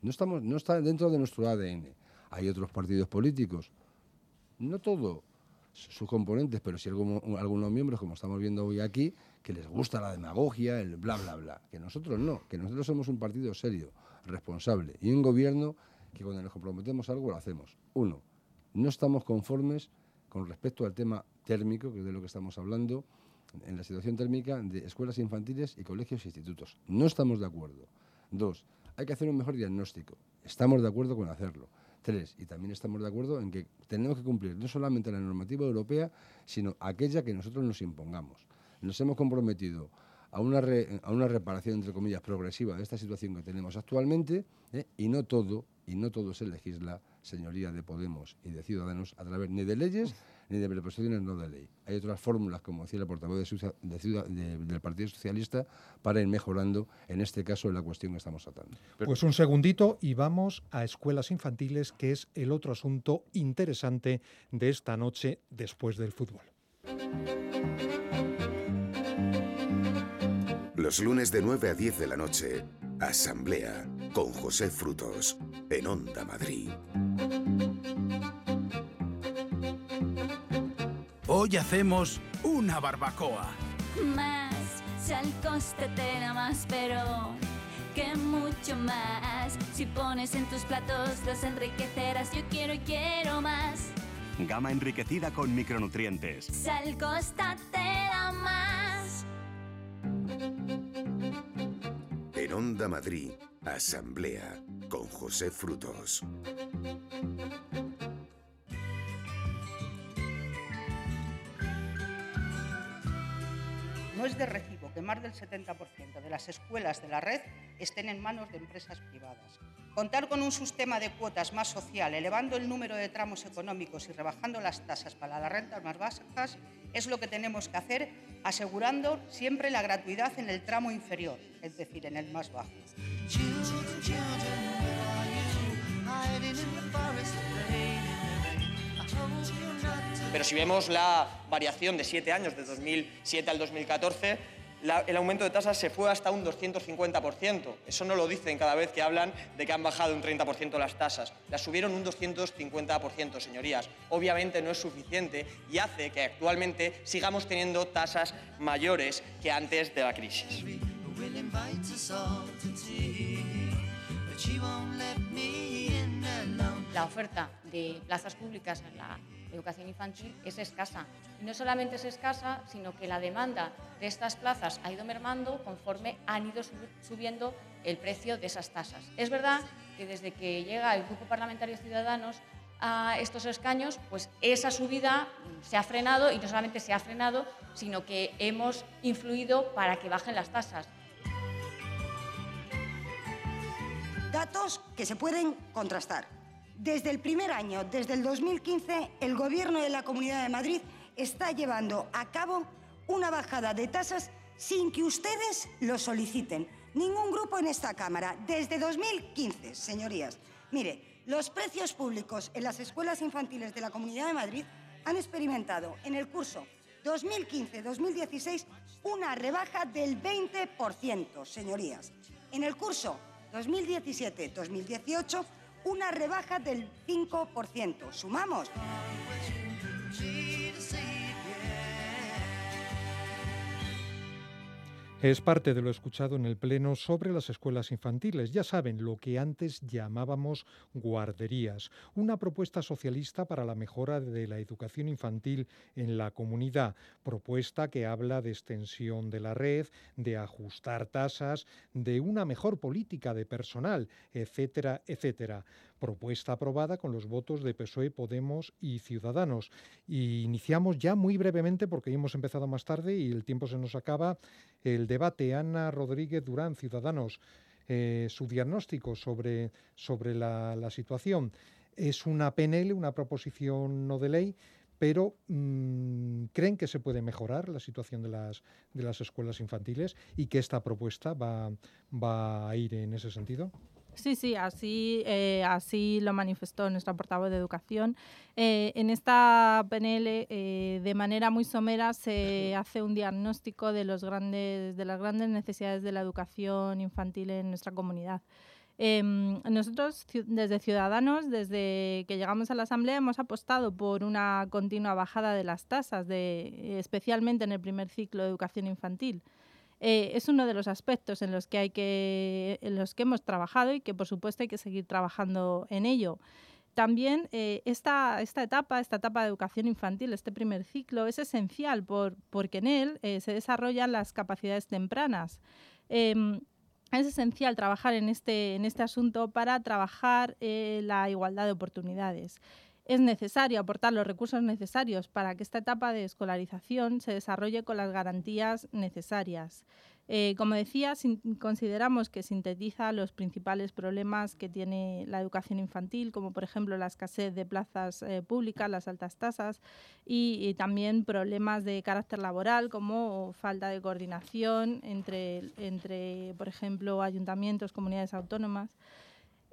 No, estamos, no está dentro de nuestro ADN. Hay otros partidos políticos, no todos sus componentes, pero sí algunos, miembros, como estamos viendo hoy aquí, que les gusta la demagogia, el bla, bla, bla. Que nosotros no, que nosotros somos un partido serio, responsable y un gobierno que cuando nos comprometemos algo lo hacemos. Uno, no estamos conformes con respecto al tema térmico, que es de lo que estamos hablando, en la situación térmica de escuelas infantiles y colegios e institutos. No estamos de acuerdo. Dos, hay que hacer un mejor diagnóstico. Estamos de acuerdo con hacerlo. Tres, y también estamos de acuerdo en que tenemos que cumplir no solamente la normativa europea, sino aquella que nosotros nos impongamos. Nos hemos comprometido a una, a una reparación, entre comillas, progresiva de esta situación que tenemos actualmente ¿eh? y no todo, y no todo se legisla, señoría de Podemos y de Ciudadanos, a través ni de leyes ni de preposiciones no de ley. Hay otras fórmulas, como decía el portavoz del Partido Socialista, para ir mejorando, en este caso, la cuestión que estamos tratando. Pues un segundito y vamos a escuelas infantiles, que es el otro asunto interesante de esta noche después del fútbol. Los lunes de 9 a 10 de la noche, Asamblea con José Frutos en Onda Madrid. Hoy hacemos una barbacoa. Más, si al coste te da más, pero que mucho más. Si pones en tus platos los enriquecerás, yo quiero y quiero más. Gama enriquecida con micronutrientes. Sal Costa te da más. En Onda Madrid, Asamblea con José Frutos. No es de recibo que más del 70% de las escuelas de la red estén en manos de empresas privadas. Contar con un sistema de cuotas más social, elevando el número de tramos económicos y rebajando las tasas para las rentas más bajas es lo que tenemos que hacer, asegurando siempre la gratuidad en el tramo inferior, es decir, en el más bajo. Pero si vemos la variación de siete años, de 2007 al 2014, el aumento de tasas se fue hasta un 250%. Eso no lo dicen cada vez que hablan de que han bajado un 30% las tasas. Las subieron un 250%, señorías. Obviamente no es suficiente y hace que actualmente sigamos teniendo tasas mayores que antes de la crisis. La oferta de plazas públicas en la educación infantil es escasa. Y no solamente es escasa, sino que la demanda de estas plazas ha ido mermando conforme han ido subiendo el precio de esas tasas. Es verdad que desde que llega el Grupo Parlamentario Ciudadanos a estos escaños, pues esa subida se ha frenado y no solamente se ha frenado, sino que hemos influido para que bajen las tasas. Datos que se pueden contrastar. Desde el primer año, desde el 2015, el Gobierno de la Comunidad de Madrid está llevando a cabo una bajada de tasas sin que ustedes lo soliciten. Ningún grupo en esta Cámara. Desde 2015, señorías. Mire, los precios públicos en las escuelas infantiles de la Comunidad de Madrid han experimentado en el curso 2015-2016 una rebaja del 20%, señorías. En el curso 2017-2018 una rebaja del 5%. ¿Sumamos? Es parte de lo escuchado en el Pleno sobre las escuelas infantiles. Ya saben, lo que antes llamábamos guarderías. Una propuesta socialista para la mejora de la educación infantil en la comunidad. Propuesta que habla de extensión de la red, de ajustar tasas, de una mejor política de personal, etcétera, etcétera propuesta aprobada con los votos de PSOE, Podemos y Ciudadanos. Y iniciamos ya muy brevemente, porque hemos empezado más tarde y el tiempo se nos acaba, el debate. Ana Rodríguez Durán, Ciudadanos, eh, su diagnóstico sobre, sobre la, situación. Es una PNL, una proposición no de ley, pero mm, creen que se puede mejorar la situación de las, de las escuelas infantiles y que esta propuesta va, va a ir en ese sentido. Sí, sí, así, eh, así lo manifestó nuestra portavoz de Educación. Eh, en esta PNL, eh, de manera muy somera, se hace un diagnóstico de, los grandes, de las grandes necesidades de la educación infantil en nuestra comunidad. Em, nosotros, desde Ciudadanos, desde que llegamos a la Asamblea, hemos apostado por una continua bajada de las tasas, de, especialmente en el primer ciclo de educación infantil. Eh, es uno de los aspectos en los que hay que en los que hemos trabajado y que por supuesto hay que seguir trabajando en ello. También eh, esta, esta etapa, esta etapa de educación infantil, este primer ciclo, es esencial por, porque en él eh, se desarrollan las capacidades tempranas. Em, es esencial trabajar en este, en este asunto para trabajar la igualdad de oportunidades es necesario aportar los recursos necesarios para que esta etapa de escolarización se desarrolle con las garantías necesarias. Eh, como decía, consideramos que sintetiza los principales problemas que tiene la educación infantil, como por ejemplo la escasez de plazas eh, públicas, las altas tasas y, también problemas de carácter laboral, como falta de coordinación entre, entre por ejemplo, ayuntamientos, comunidades autónomas.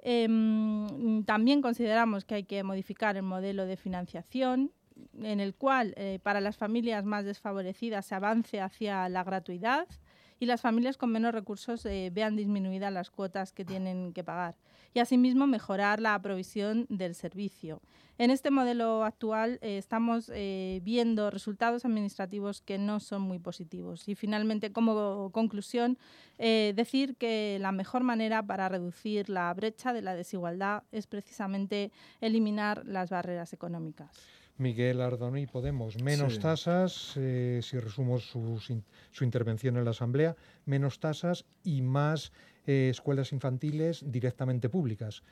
Em, también consideramos que hay que modificar el modelo de financiación en el cual eh, para las familias más desfavorecidas se avance hacia la gratuidad y las familias con menos recursos eh, vean disminuidas las cuotas que tienen que pagar. Y asimismo mejorar la provisión del servicio. En este modelo actual eh, estamos eh, viendo resultados administrativos que no son muy positivos. Y finalmente, como conclusión, decir que la mejor manera para reducir la brecha de la desigualdad es precisamente eliminar las barreras económicas. Miguel Ardoni Podemos. Menos tasas, eh, si resumo su, su, intervención en la Asamblea, menos tasas y más eh, escuelas infantiles directamente públicas.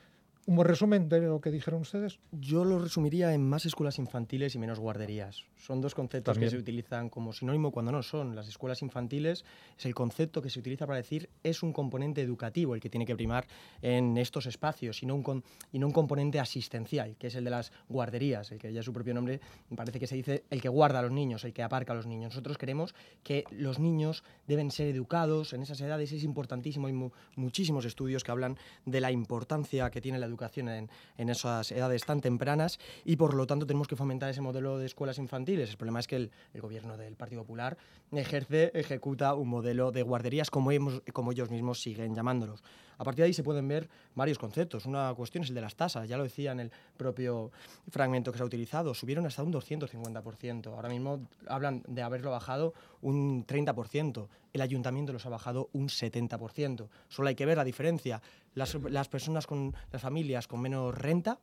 ¿Un buen resumen de lo que dijeron ustedes? Yo lo resumiría en más escuelas infantiles y menos guarderías. Son dos conceptos que se utilizan como sinónimo cuando no son. Las escuelas infantiles es el concepto que se utiliza para decir es un componente educativo el que tiene que primar en estos espacios y no un, y no un componente asistencial, que es el de las guarderías, el que ya su propio nombre parece que se dice el que guarda a los niños, el que aparca a los niños. Nosotros queremos que los niños deben ser educados en esas edades. Es importantísimo. Hay muchísimos estudios que hablan de la importancia que tiene la educación en, en, esas edades tan tempranas y por lo tanto tenemos que fomentar ese modelo de escuelas infantiles. El problema es que el, el gobierno del Partido Popular ejerce, ejecuta un modelo de guarderías como, hemos, como ellos mismos siguen llamándolos. A partir de ahí se pueden ver varios conceptos. Una cuestión es el de las tasas, ya lo decía en el propio fragmento que se ha utilizado, subieron hasta un 250%. Ahora mismo hablan de haberlo bajado un 30%. El ayuntamiento los ha bajado un 70%. Solo hay que ver la diferencia. Las, las personas con las familias con menos renta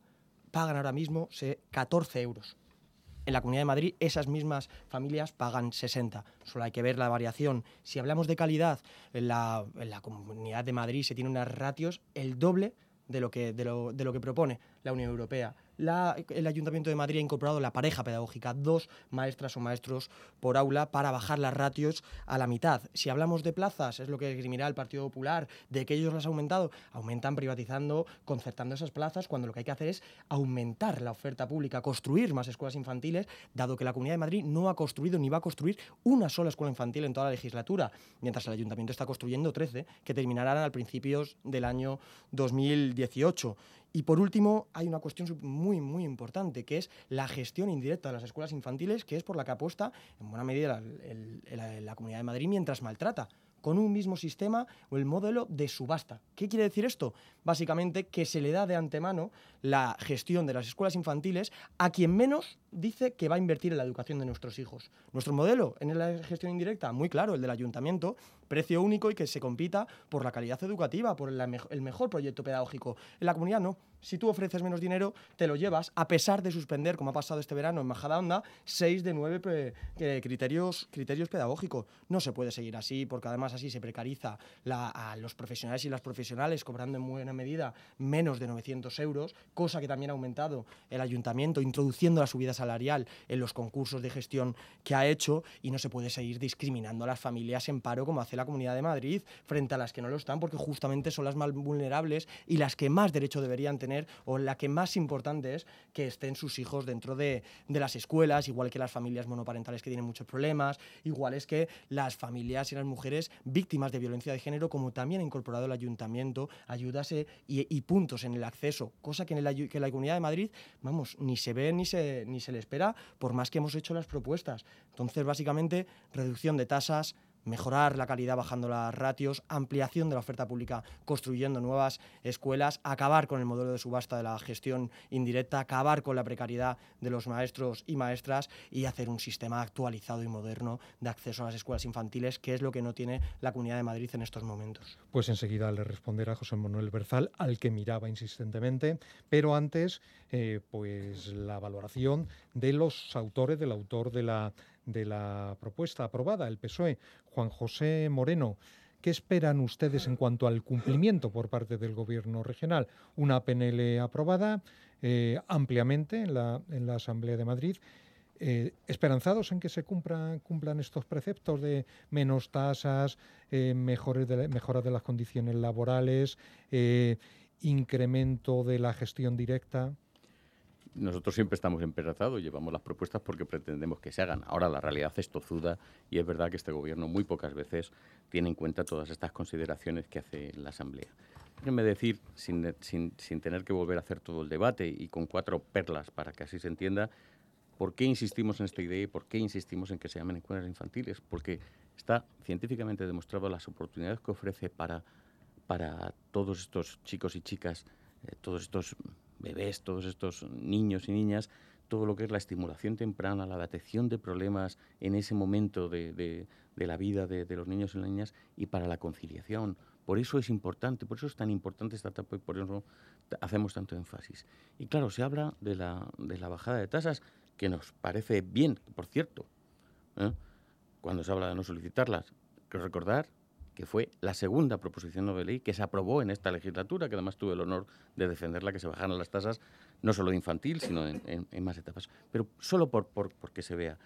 pagan ahora mismo 14 euros en la Comunidad de Madrid esas mismas familias pagan 60. Solo hay que ver la variación. Si hablamos de calidad, en la, Comunidad de Madrid se tiene unas ratios el doble de lo que, de lo que propone la Unión Europea el Ayuntamiento de Madrid ha incorporado la pareja pedagógica, dos maestras o maestros por aula para bajar las ratios a la mitad. Si hablamos de plazas, es lo que esgrimirá el Partido Popular, de que ellos las han aumentado, aumentan privatizando, concertando esas plazas, cuando lo que hay que hacer es aumentar la oferta pública, construir más escuelas infantiles, dado que la Comunidad de Madrid no ha construido ni va a construir una sola escuela infantil en toda la legislatura, mientras el Ayuntamiento está construyendo 13, que terminarán al principios del año 2018. Y por último, hay una cuestión muy, muy importante, que es la gestión indirecta de las escuelas infantiles, que es por la que apuesta en buena medida la, Comunidad de Madrid mientras maltrata con un mismo sistema o el modelo de subasta. ¿Qué quiere decir esto? Básicamente que se le da de antemano la gestión de las escuelas infantiles a quien menos dice que va a invertir en la educación de nuestros hijos. Nuestro modelo en la gestión indirecta, muy claro, el del ayuntamiento, precio único y que se compita por la calidad educativa, por el mejor proyecto pedagógico. En la comunidad no. Si tú ofreces menos dinero, te lo llevas, a pesar de suspender, como ha pasado este verano en Majadahonda, seis de nueve criterios, criterios pedagógicos. No se puede seguir así, porque además así se precariza a los profesionales y las profesionales, cobrando en buena medida menos de 900 euros, cosa que también ha aumentado el ayuntamiento, introduciendo la subida salarial en los concursos de gestión que ha hecho, y no se puede seguir discriminando a las familias en paro como hace la Comunidad de Madrid frente a las que no lo están, porque justamente son las más vulnerables y las que más derecho deberían tener o la que más importante es que estén sus hijos dentro de, las escuelas, igual que las familias monoparentales que tienen muchos problemas, igual es que las familias y las mujeres víctimas de violencia de género, como también ha incorporado el ayuntamiento, ayudas y, puntos en el acceso, cosa que en la, que la Comunidad de Madrid, vamos, ni se ve ni se, ni se le espera, por más que hemos hecho las propuestas. Entonces, básicamente, reducción de tasas, mejorar la calidad bajando las ratios, ampliación de la oferta pública construyendo nuevas escuelas, acabar con el modelo de subasta de la gestión indirecta, acabar con la precariedad de los maestros y maestras y hacer un sistema actualizado y moderno de acceso a las escuelas infantiles, que es lo que no tiene la Comunidad de Madrid en estos momentos. Pues enseguida le responderá José Manuel Berzal, al que miraba insistentemente, pero antes, eh, pues la valoración de los autores, del autor de la de la propuesta aprobada, el PSOE, Juan José Moreno. ¿Qué esperan ustedes en cuanto al cumplimiento por parte del Gobierno regional? Una PNL aprobada eh, ampliamente en la, Asamblea de Madrid. eh, ¿Esperanzados en que se cumplan, cumplan estos preceptos de menos tasas, eh, mejores de, mejora de las condiciones laborales, eh, incremento de la gestión directa? Nosotros siempre estamos esperanzados, llevamos las propuestas porque pretendemos que se hagan. Ahora la realidad es tozuda y es verdad que este gobierno muy pocas veces tiene en cuenta todas estas consideraciones que hace la Asamblea. Déjenme decir, sin, sin, sin, tener que volver a hacer todo el debate y con cuatro perlas para que así se entienda, por qué insistimos en esta idea y por qué insistimos en que se llamen escuelas infantiles. Porque está científicamente demostrado las oportunidades que ofrece para, para todos estos chicos y chicas, eh, todos estos bebés, todos estos niños y niñas, todo lo que es la estimulación temprana, la detección de problemas en ese momento de, de, la vida de, de, los niños y las niñas y para la conciliación. Por eso es importante, por eso es tan importante esta etapa y por eso hacemos tanto énfasis. Y claro, se habla de la, la bajada de tasas, que nos parece bien, por cierto, ¿eh? cuando se habla de no solicitarlas. Quiero recordar que fue la segunda proposición de ley que se aprobó en esta legislatura, que además tuve el honor de defenderla, que se bajaran las tasas, no solo infantil, sino en, más etapas. Pero solo por, por, porque se vea.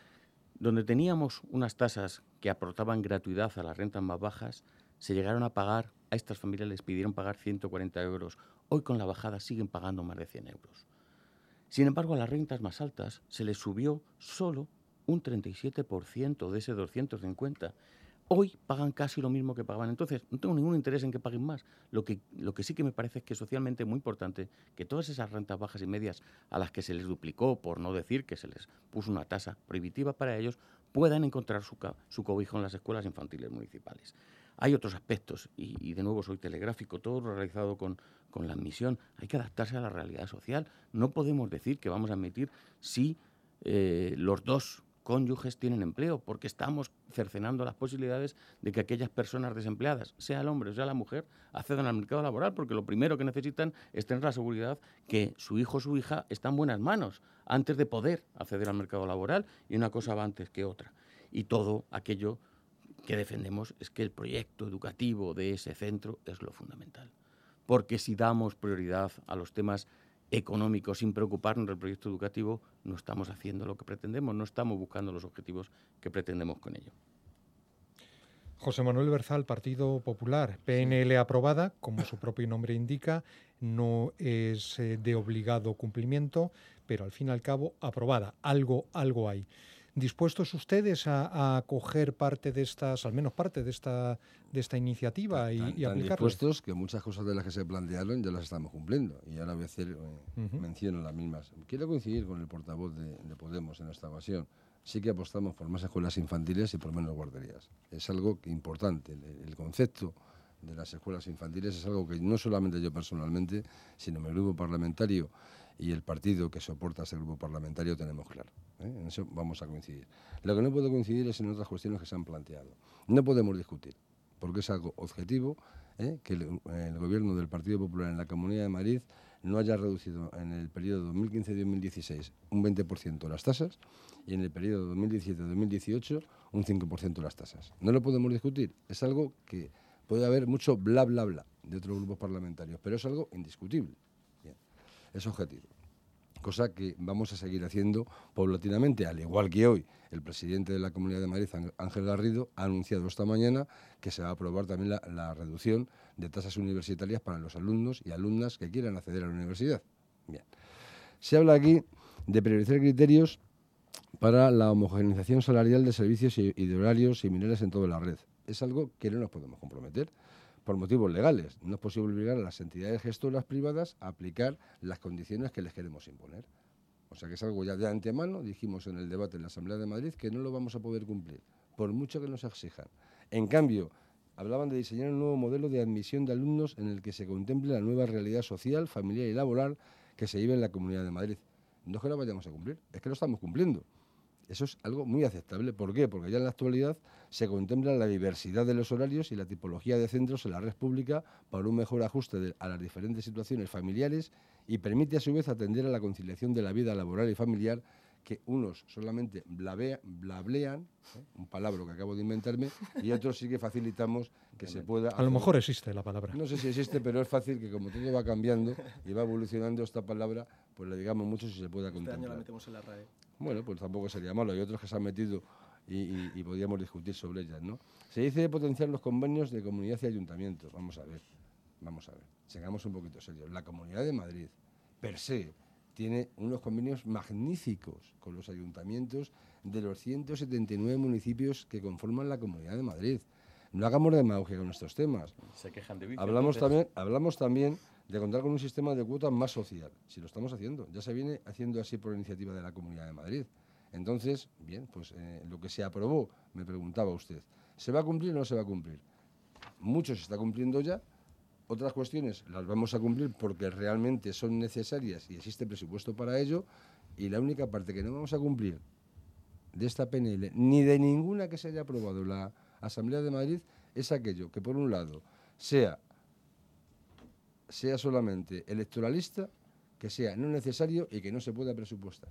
Donde teníamos unas tasas que aportaban gratuidad a las rentas más bajas, se llegaron a pagar, a estas familias les pidieron pagar 140 euros. Hoy con la bajada siguen pagando más de 100 euros. Sin embargo, a las rentas más altas se les subió solo un 37% de ese 250 Hoy pagan casi lo mismo que pagaban entonces. No tengo ningún interés en que paguen más. Lo que, lo que sí que me parece es que socialmente muy importante que todas esas rentas bajas y medias a las que se les duplicó, por no decir que se les puso una tasa prohibitiva para ellos, puedan encontrar su, su cobijo en las escuelas infantiles municipales. Hay otros aspectos, y, de nuevo soy telegráfico, todo realizado con, con la admisión. Hay que adaptarse a la realidad social. No podemos decir que vamos a admitir si eh, los dos cónyuges tienen empleo, porque estamos cercenando las posibilidades de que aquellas personas desempleadas, sea el hombre o sea la mujer, accedan al mercado laboral, porque lo primero que necesitan es tener la seguridad que su hijo o su hija está en buenas manos antes de poder acceder al mercado laboral, y una cosa va antes que otra. Y todo aquello que defendemos es que el proyecto educativo de ese centro es lo fundamental. Porque si damos prioridad a los temas económico sin preocuparnos del proyecto educativo, no estamos haciendo lo que pretendemos, no estamos buscando los objetivos que pretendemos con ello. José Manuel Berzal, Partido Popular, PNL aprobada, como su propio nombre indica, no es eh, de obligado cumplimiento, pero al fin y al cabo aprobada. Algo, algo hay. ¿Dispuestos ustedes a, a coger parte de estas, al menos parte de esta, de esta iniciativa y, tan, y aplicarla? dispuestos que muchas cosas de las que se plantearon ya las estamos cumpliendo. Y ahora voy a hacer, eh, uh -huh. menciono las mismas. Quiero coincidir con el portavoz de, de Podemos en esta ocasión. Sí que apostamos por más escuelas infantiles y por menos guarderías. Es algo que importante. El, el concepto de las escuelas infantiles es algo que no solamente yo personalmente, sino mi grupo parlamentario y el partido que soporta ese grupo parlamentario tenemos claro. ¿eh? En eso vamos a coincidir. Lo que no puedo coincidir es en otras cuestiones que se han planteado. No podemos discutir, porque es algo objetivo, ¿eh? que el, gobierno del Partido Popular en la Comunidad de Madrid no haya reducido en el periodo 2015-2016 un 20% las tasas y en el periodo 2017-2018 un 5% las tasas. No lo podemos discutir. Es algo que puede haber mucho bla, bla, bla de otros grupos parlamentarios, pero es algo indiscutible. Es objetivo. Cosa que vamos a seguir haciendo paulatinamente, al igual que hoy el presidente de la Comunidad de Madrid, Ángel Garrido, ha anunciado esta mañana que se va a aprobar también la, la reducción de tasas universitarias para los alumnos y alumnas que quieran acceder a la universidad. Bien. Se habla aquí de priorizar criterios para la homogeneización salarial de servicios y de horarios similares en toda la red. Es algo que no nos podemos comprometer por motivos legales. No es posible obligar a las entidades gestoras privadas a aplicar las condiciones que les queremos imponer. O sea que es algo ya de antemano, dijimos en el debate en la Asamblea de Madrid, que no lo vamos a poder cumplir, por mucho que nos exijan. En cambio, hablaban de diseñar un nuevo modelo de admisión de alumnos en el que se contemple la nueva realidad social, familiar y laboral que se vive en la Comunidad de Madrid. No es que lo vayamos a cumplir, es que lo estamos cumpliendo. Eso es algo muy aceptable. ¿Por qué? Porque ya en la actualidad se contempla la diversidad de los horarios y la tipología de centros en la red pública para un mejor ajuste de, a las diferentes situaciones familiares y permite a su vez atender a la conciliación de la vida laboral y familiar que unos solamente blabea- blablean, ¿eh? un palabra que acabo de inventarme, y otros sí que facilitamos que se pueda... A lo mejor existe la palabra. No sé si existe, pero es fácil que como todo va cambiando y va evolucionando esta palabra, pues le digamos mucho si se pueda Este año la contemplar. metemos en la RAE. Bueno, pues tampoco sería malo. Hay otros que se han metido y, y- y podríamos discutir sobre ellas, ¿no? Se dice potenciar los convenios de comunidad y ayuntamientos. Vamos a ver, vamos a ver. Sigamos un poquito serios. La Comunidad de Madrid, per se, tiene unos convenios magníficos con los ayuntamientos de los 179 municipios que conforman la Comunidad de Madrid. No hagamos demagogia con estos temas. Se quejan de vicio, Hablamos entonces. también, hablamos también de contar con un sistema de cuotas más social. Si lo estamos haciendo, ya se viene haciendo así por iniciativa de la Comunidad de Madrid. Entonces, bien, pues eh, lo que se aprobó, me preguntaba usted, ¿se va a cumplir o no se va a cumplir? Mucho se está cumpliendo ya, otras cuestiones las vamos a cumplir porque realmente son necesarias y existe presupuesto para ello, y la única parte que no vamos a cumplir de esta PNL, ni de ninguna que se haya aprobado la Asamblea de Madrid, es aquello que, por un lado, sea, sea solamente electoralista, que sea no necesario y que no se pueda presupuestar.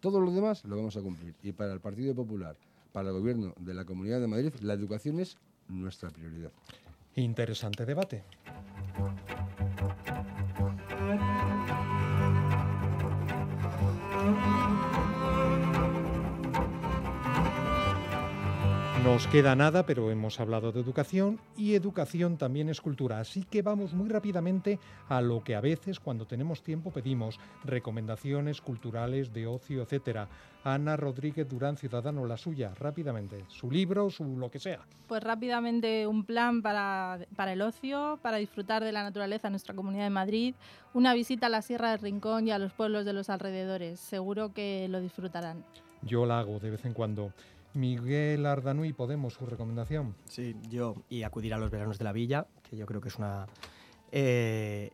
Todo lo demás lo vamos a cumplir. Y para el Partido Popular, para el Gobierno de la Comunidad de Madrid, la educación es nuestra prioridad. Interesante debate. Nos queda nada, pero hemos hablado de educación y educación también es cultura. Así que vamos muy rápidamente a lo que a veces cuando tenemos tiempo pedimos, recomendaciones culturales de ocio, etcétera. Ana Rodríguez Durán, Ciudadano, la suya, rápidamente. Su libro, su lo que sea. Pues rápidamente un plan para, para el ocio, para disfrutar de la naturaleza en nuestra comunidad de Madrid, una visita a la Sierra del Rincón y a los pueblos de los alrededores. Seguro que lo disfrutarán. Yo la hago de vez en cuando. Miguel Ardanui, Podemos, su recomendación. Sí, yo y acudir a los veranos de la villa, que yo creo que es una eh,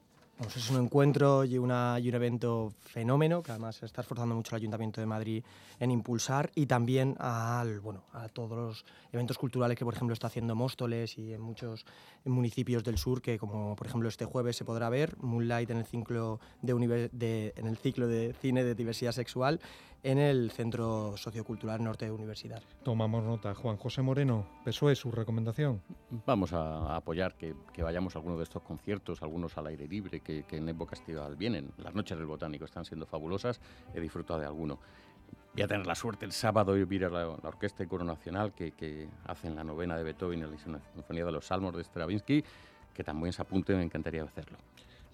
es un encuentro y, una, un evento fenómeno que además se está esforzando mucho el Ayuntamiento de Madrid en impulsar y también al, bueno, a todos los eventos culturales que por ejemplo está haciendo Móstoles y en muchos municipios del sur que como por ejemplo este jueves se podrá ver Moonlight en el ciclo de, de- en el ciclo de cine de diversidad sexual en el Centro Sociocultural Norte de Universidad. Tomamos nota. Juan José Moreno, PSOE, su recomendación. Vamos a, apoyar que, que vayamos a alguno de estos conciertos, algunos al aire libre, que, que en época estival vienen. Las noches del botánico están siendo fabulosas, he disfrutado de alguno. Voy a tener la suerte el sábado de ir a la, la Orquesta y Coro Nacional que, que hacen la novena de Beethoven y la Sinfonía de los Salmos de Stravinsky, que también se apunte, me encantaría hacerlo.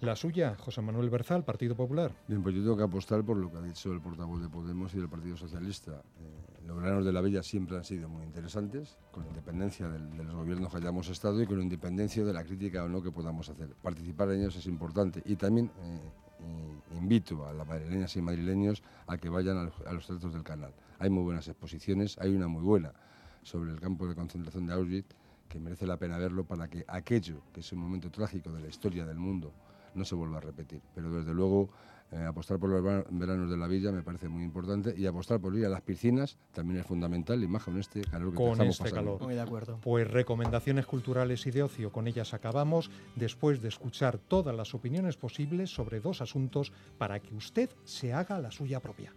La suya, José Manuel Berzal, Partido Popular. Bien, pues yo tengo que apostar por lo que ha dicho el portavoz de Podemos y del Partido Socialista. Eh, los veranos de la Villa siempre han sido muy interesantes, con independencia del- de los gobiernos que hayamos estado y con independencia de la crítica o no que podamos hacer. Participar en ellos es importante y también eh, invito a las madrileñas y madrileños a que vayan a los, a los teatros del canal. Hay muy buenas exposiciones, hay una muy buena sobre el campo de concentración de Auschwitz que merece la pena verlo para que aquello que es un momento trágico de la historia del mundo no se vuelva a repetir. Pero desde luego eh, apostar por los vera- veranos de la villa me parece muy importante y apostar por ir a las piscinas también es fundamental y más con este calor que Con estamos este pasando. calor. Muy de acuerdo. Pues recomendaciones culturales y de ocio, con ellas acabamos, después de escuchar todas las opiniones posibles sobre dos asuntos para que usted se haga la suya propia.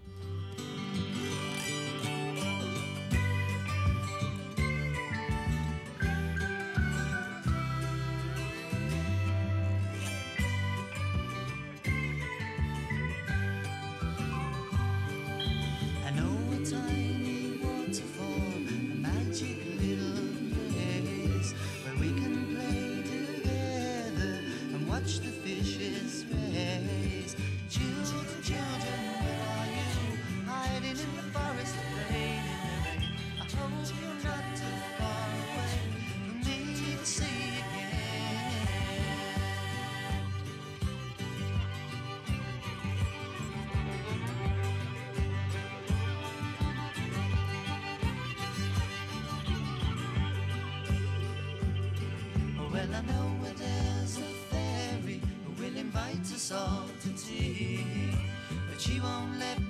salt and tea, but she won't let